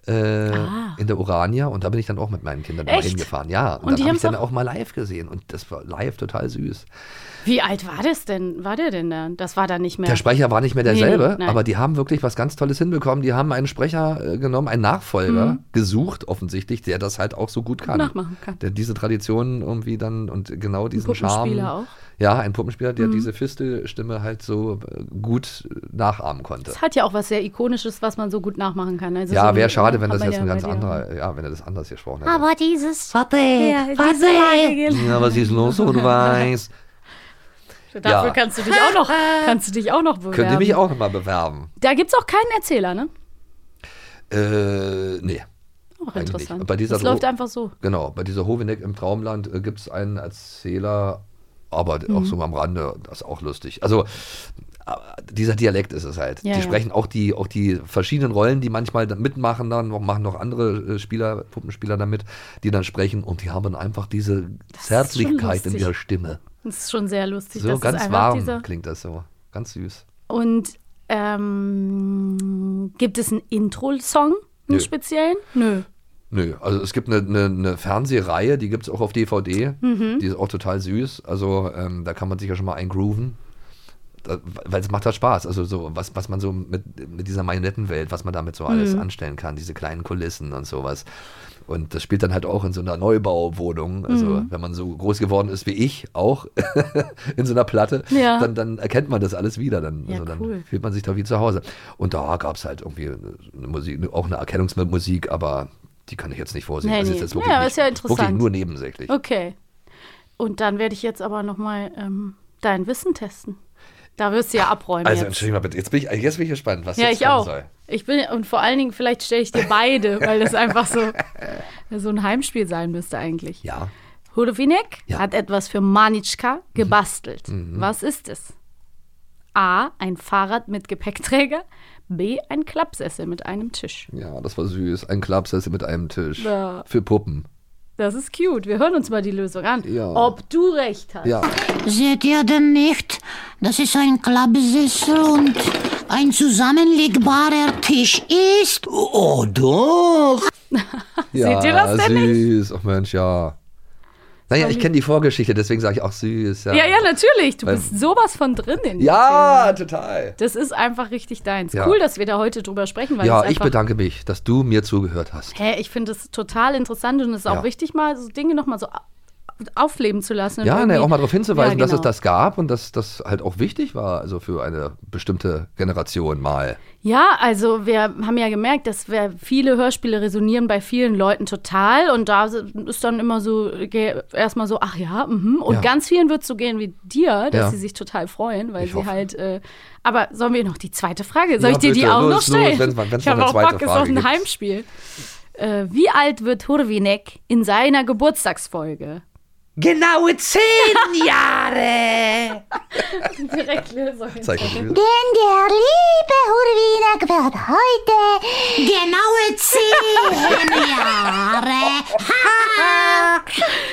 Speaker 4: Äh, in der Urania und da bin ich dann auch mit meinen Kindern
Speaker 5: Ah. Echt?
Speaker 4: hingefahren. Ja, und,
Speaker 5: Und die
Speaker 4: habe ich dann
Speaker 5: auch-
Speaker 4: mal live gesehen und das war live total süß.
Speaker 5: Wie alt war das denn? War der denn da? Das war da nicht mehr.
Speaker 4: Der Sprecher war nicht mehr
Speaker 5: Nee,
Speaker 4: derselbe,
Speaker 5: nein.
Speaker 4: aber die haben wirklich was ganz Tolles hinbekommen. Die haben einen Sprecher äh, genommen, einen Nachfolger gesucht, offensichtlich, der das halt auch so gut kann.
Speaker 5: nachmachen kann.
Speaker 4: Der diese Tradition irgendwie dann und genau diesen Charme.
Speaker 5: Auch. Mhm.
Speaker 4: Ja, ein Puppenspieler, der diese Fistelstimme halt so äh, gut nachahmen konnte.
Speaker 5: Das hat ja auch was sehr Ikonisches, was man so gut nachmachen kann. Also
Speaker 4: Ja,
Speaker 5: so
Speaker 4: wäre schade, wenn das jetzt ein ganz anderer, ja, wenn er das anders gesprochen hätte.
Speaker 6: Aber dieses. Warte,
Speaker 5: Ja,
Speaker 6: warte.
Speaker 5: Lage-
Speaker 4: ja, was ist los, so du weißt?
Speaker 5: Dafür
Speaker 4: Ja.
Speaker 5: kannst du dich auch noch, kannst du dich auch noch bewerben.
Speaker 4: Könnt ihr mich auch nochmal bewerben?
Speaker 5: Da gibt es auch keinen Erzähler, ne?
Speaker 4: Äh, nee.
Speaker 5: Auch
Speaker 4: Eigentlich
Speaker 5: interessant.
Speaker 4: Bei dieser
Speaker 5: das läuft einfach so.
Speaker 4: Genau, bei dieser Hoveneck im Traumland äh, gibt es einen Erzähler, aber
Speaker 5: Mhm.
Speaker 4: auch so am Rande, das ist auch lustig. Also äh, dieser Dialekt ist es halt.
Speaker 5: Ja,
Speaker 4: die
Speaker 5: ja.
Speaker 4: sprechen auch die, auch die verschiedenen Rollen, die manchmal mitmachen, dann noch- machen noch andere äh, Spieler, Puppenspieler damit, die dann sprechen und die haben einfach diese Zärtlichkeit in ihrer Stimme.
Speaker 5: Das ist schon sehr lustig.
Speaker 4: So
Speaker 5: das
Speaker 4: ganz warm klingt das so. Ganz süß.
Speaker 5: Und ähm, gibt es einen Intro-Song, einen
Speaker 4: Nö.
Speaker 5: speziellen? Nö.
Speaker 4: Nö, also es gibt eine, eine, eine Fernsehreihe, die gibt es auch auf DVD.
Speaker 5: Mhm.
Speaker 4: Die ist auch total süß. Also ähm, da kann man sich ja schon mal eingrooven. Da, weil es macht halt Spaß. Also so, was, was man so mit, mit dieser Marionettenwelt, was man damit so
Speaker 5: Mhm.
Speaker 4: alles anstellen kann, diese kleinen Kulissen und sowas. Und das spielt dann halt auch in so einer Neubauwohnung. Also
Speaker 5: Mhm.
Speaker 4: wenn man so groß geworden ist wie ich, auch in so einer Platte,
Speaker 5: Ja.
Speaker 4: dann, dann erkennt man das alles wieder. Dann,
Speaker 5: Ja,
Speaker 4: also dann
Speaker 5: cool.
Speaker 4: fühlt man sich da wie zu Hause. Und da gab es halt irgendwie eine Musik, auch eine Erkennungsmusik, aber die kann ich jetzt nicht vorsehen.
Speaker 5: Nee,
Speaker 4: das
Speaker 5: nee.
Speaker 4: ist jetzt
Speaker 5: Ja,
Speaker 4: wirklich,
Speaker 5: aber
Speaker 4: nicht,
Speaker 5: ist ja interessant.
Speaker 4: wirklich nur nebensächlich.
Speaker 5: Okay. Und dann werde ich jetzt aber nochmal ähm, dein Wissen testen. Da wirst du ja abräumen
Speaker 4: Also
Speaker 5: jetzt.
Speaker 4: entschuldige mal bitte, jetzt bin ich, jetzt bin ich gespannt, was
Speaker 5: Ja,
Speaker 4: jetzt
Speaker 5: ich auch.
Speaker 4: soll.
Speaker 5: Ich bin, und vor allen Dingen, vielleicht stelle ich dir beide, weil das einfach so, so ein Heimspiel sein müsste eigentlich.
Speaker 4: Ja.
Speaker 5: Hudovinek
Speaker 4: Ja.
Speaker 5: hat etwas für Manitschka gebastelt. Was ist es? A. Ein Fahrrad mit Gepäckträger. B. Ein Klappsessel mit einem Tisch.
Speaker 4: Ja, das war süß. Ein Klappsessel mit einem Tisch.
Speaker 5: Ja.
Speaker 4: Für Puppen.
Speaker 5: Das ist cute. Wir hören uns mal die Lösung an.
Speaker 4: Ja.
Speaker 5: Ob du recht hast.
Speaker 4: Ja.
Speaker 6: Seht ihr denn nicht, dass es ein Klappsessel und ein zusammenlegbarer Tisch ist?
Speaker 7: Oh, doch.
Speaker 4: ja,
Speaker 5: Seht ihr das denn
Speaker 4: süß. Ach Mensch, ja. Naja, ich kenne die Vorgeschichte, deswegen sage ich auch süß. Ja,
Speaker 5: Ja, ja, natürlich. Du bist sowas von drin in
Speaker 4: Ja,
Speaker 5: Thema.
Speaker 4: total.
Speaker 5: Das ist einfach richtig deins.
Speaker 4: Ja.
Speaker 5: Cool, dass wir da heute drüber sprechen, weil
Speaker 4: Ja, ich bedanke mich, dass du mir zugehört hast.
Speaker 5: Hä, ich finde es total interessant und es ist auch
Speaker 4: Ja.
Speaker 5: wichtig, mal so Dinge nochmal so aufleben zu lassen.
Speaker 4: Ja, ne, auch mal darauf hinzuweisen,
Speaker 5: Ja,
Speaker 4: dass es
Speaker 5: genau.
Speaker 4: das gab und dass das halt auch wichtig war, also für eine bestimmte Generation mal.
Speaker 5: Ja, also wir haben ja gemerkt, dass wir viele Hörspiele resonieren bei vielen Leuten total und da ist dann immer so erstmal so, ach ja, mhm. und
Speaker 4: Ja.
Speaker 5: ganz vielen wird es so gehen wie dir, dass
Speaker 4: Ja.
Speaker 5: sie sich total freuen, weil
Speaker 4: Ich
Speaker 5: sie
Speaker 4: hoffe.
Speaker 5: halt. Äh, aber sollen wir noch die zweite Frage? Soll ich dir die
Speaker 4: bitte,
Speaker 5: auch
Speaker 4: los,
Speaker 5: noch
Speaker 4: los,
Speaker 5: stellen?
Speaker 4: wenn's- wenn's
Speaker 5: ich habe auch Bock, ist auf ein
Speaker 4: gibt.
Speaker 5: Heimspiel. Äh, wie alt wird Hurwinek in seiner Geburtstagsfolge?
Speaker 2: Genaue zehn Jahre.
Speaker 5: Direkt Lösung.
Speaker 4: Zeichenspiel.
Speaker 6: Denn der liebe Hurwinek wird heute genaue zehn Jahre.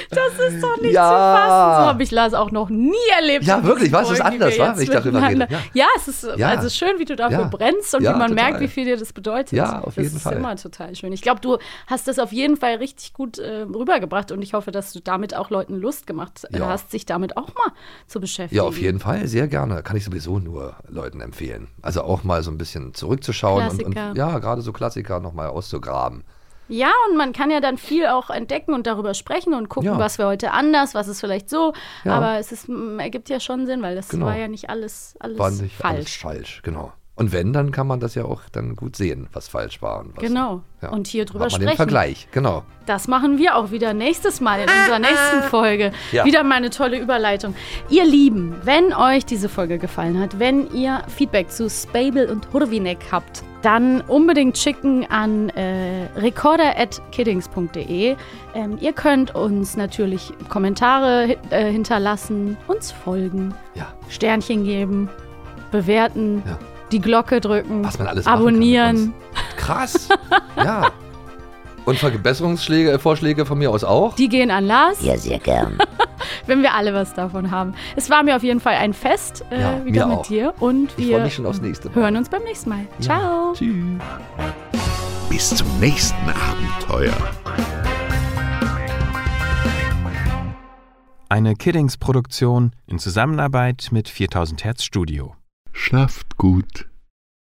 Speaker 5: Das ist doch nicht
Speaker 4: Ja.
Speaker 5: zu fassen. So habe ich Lars auch noch nie erlebt.
Speaker 4: Ja, wirklich, was ist anders,
Speaker 5: wir
Speaker 4: wa, wenn ich darüber rede?
Speaker 5: Ja, es ist
Speaker 4: Ja.
Speaker 5: also schön, wie du dafür
Speaker 4: Ja.
Speaker 5: brennst und
Speaker 4: Ja,
Speaker 5: wie man
Speaker 4: total.
Speaker 5: merkt, wie viel dir das bedeutet.
Speaker 4: Ja, auf
Speaker 5: das
Speaker 4: jeden
Speaker 5: ist
Speaker 4: Fall.
Speaker 5: immer total schön. Ich glaube, du hast das auf jeden Fall richtig gut äh, rübergebracht und ich hoffe, dass du damit auch Leuten Lust gemacht
Speaker 4: Ja.
Speaker 5: hast, sich damit auch mal zu beschäftigen.
Speaker 4: Ja, auf jeden Fall, sehr gerne. Kann ich sowieso nur Leuten empfehlen. Also auch mal so ein bisschen zurückzuschauen und, und ja, gerade so Klassiker nochmal auszugraben.
Speaker 5: Ja, und man kann ja dann viel auch entdecken und darüber sprechen und gucken,
Speaker 4: Ja.
Speaker 5: was wir heute anders, was ist vielleicht so.
Speaker 4: Ja.
Speaker 5: Aber es ist, ergibt ja schon Sinn, weil das
Speaker 4: Genau.
Speaker 5: war ja nicht alles, alles
Speaker 4: War nicht
Speaker 5: falsch.
Speaker 4: alles falsch, genau. Und wenn, dann kann man das ja auch dann gut sehen, was falsch war. Und was,
Speaker 5: Genau. Und hier drüber
Speaker 4: hat man den
Speaker 5: sprechen.
Speaker 4: Vergleich, genau.
Speaker 5: Das machen wir auch wieder nächstes Mal in unserer nächsten Folge.
Speaker 4: Ja.
Speaker 5: Wieder mal eine tolle Überleitung. Ihr Lieben, wenn euch diese Folge gefallen hat, wenn ihr Feedback zu Spable und Hurwinek habt, dann unbedingt schicken an äh, recorder.kiddings.de. Ähm, ihr könnt uns natürlich Kommentare hi- äh, hinterlassen, uns folgen,
Speaker 4: Ja.
Speaker 5: Sternchen geben, bewerten,
Speaker 4: Ja.
Speaker 5: Die Glocke drücken,
Speaker 4: Was man alles
Speaker 5: abonnieren.
Speaker 4: Krass. ja. Und Verbesserungsschläge, äh, Vorschläge von mir aus auch.
Speaker 5: Die gehen an Lars.
Speaker 6: Ja, sehr gern.
Speaker 5: wenn wir alle was davon haben. Es war mir auf jeden Fall ein Fest äh,
Speaker 4: Ja,
Speaker 5: wieder
Speaker 4: mir
Speaker 5: mit
Speaker 4: auch.
Speaker 5: dir und
Speaker 4: Ich
Speaker 5: wir
Speaker 4: freue mich schon aufs nächste Mal.
Speaker 5: hören uns beim nächsten Mal. Ciao.
Speaker 4: Tschüss.
Speaker 1: Bis zum nächsten Abenteuer.
Speaker 8: Eine Kiddings-Produktion in Zusammenarbeit mit 4000 Hertz Studio.
Speaker 1: Schlaft gut.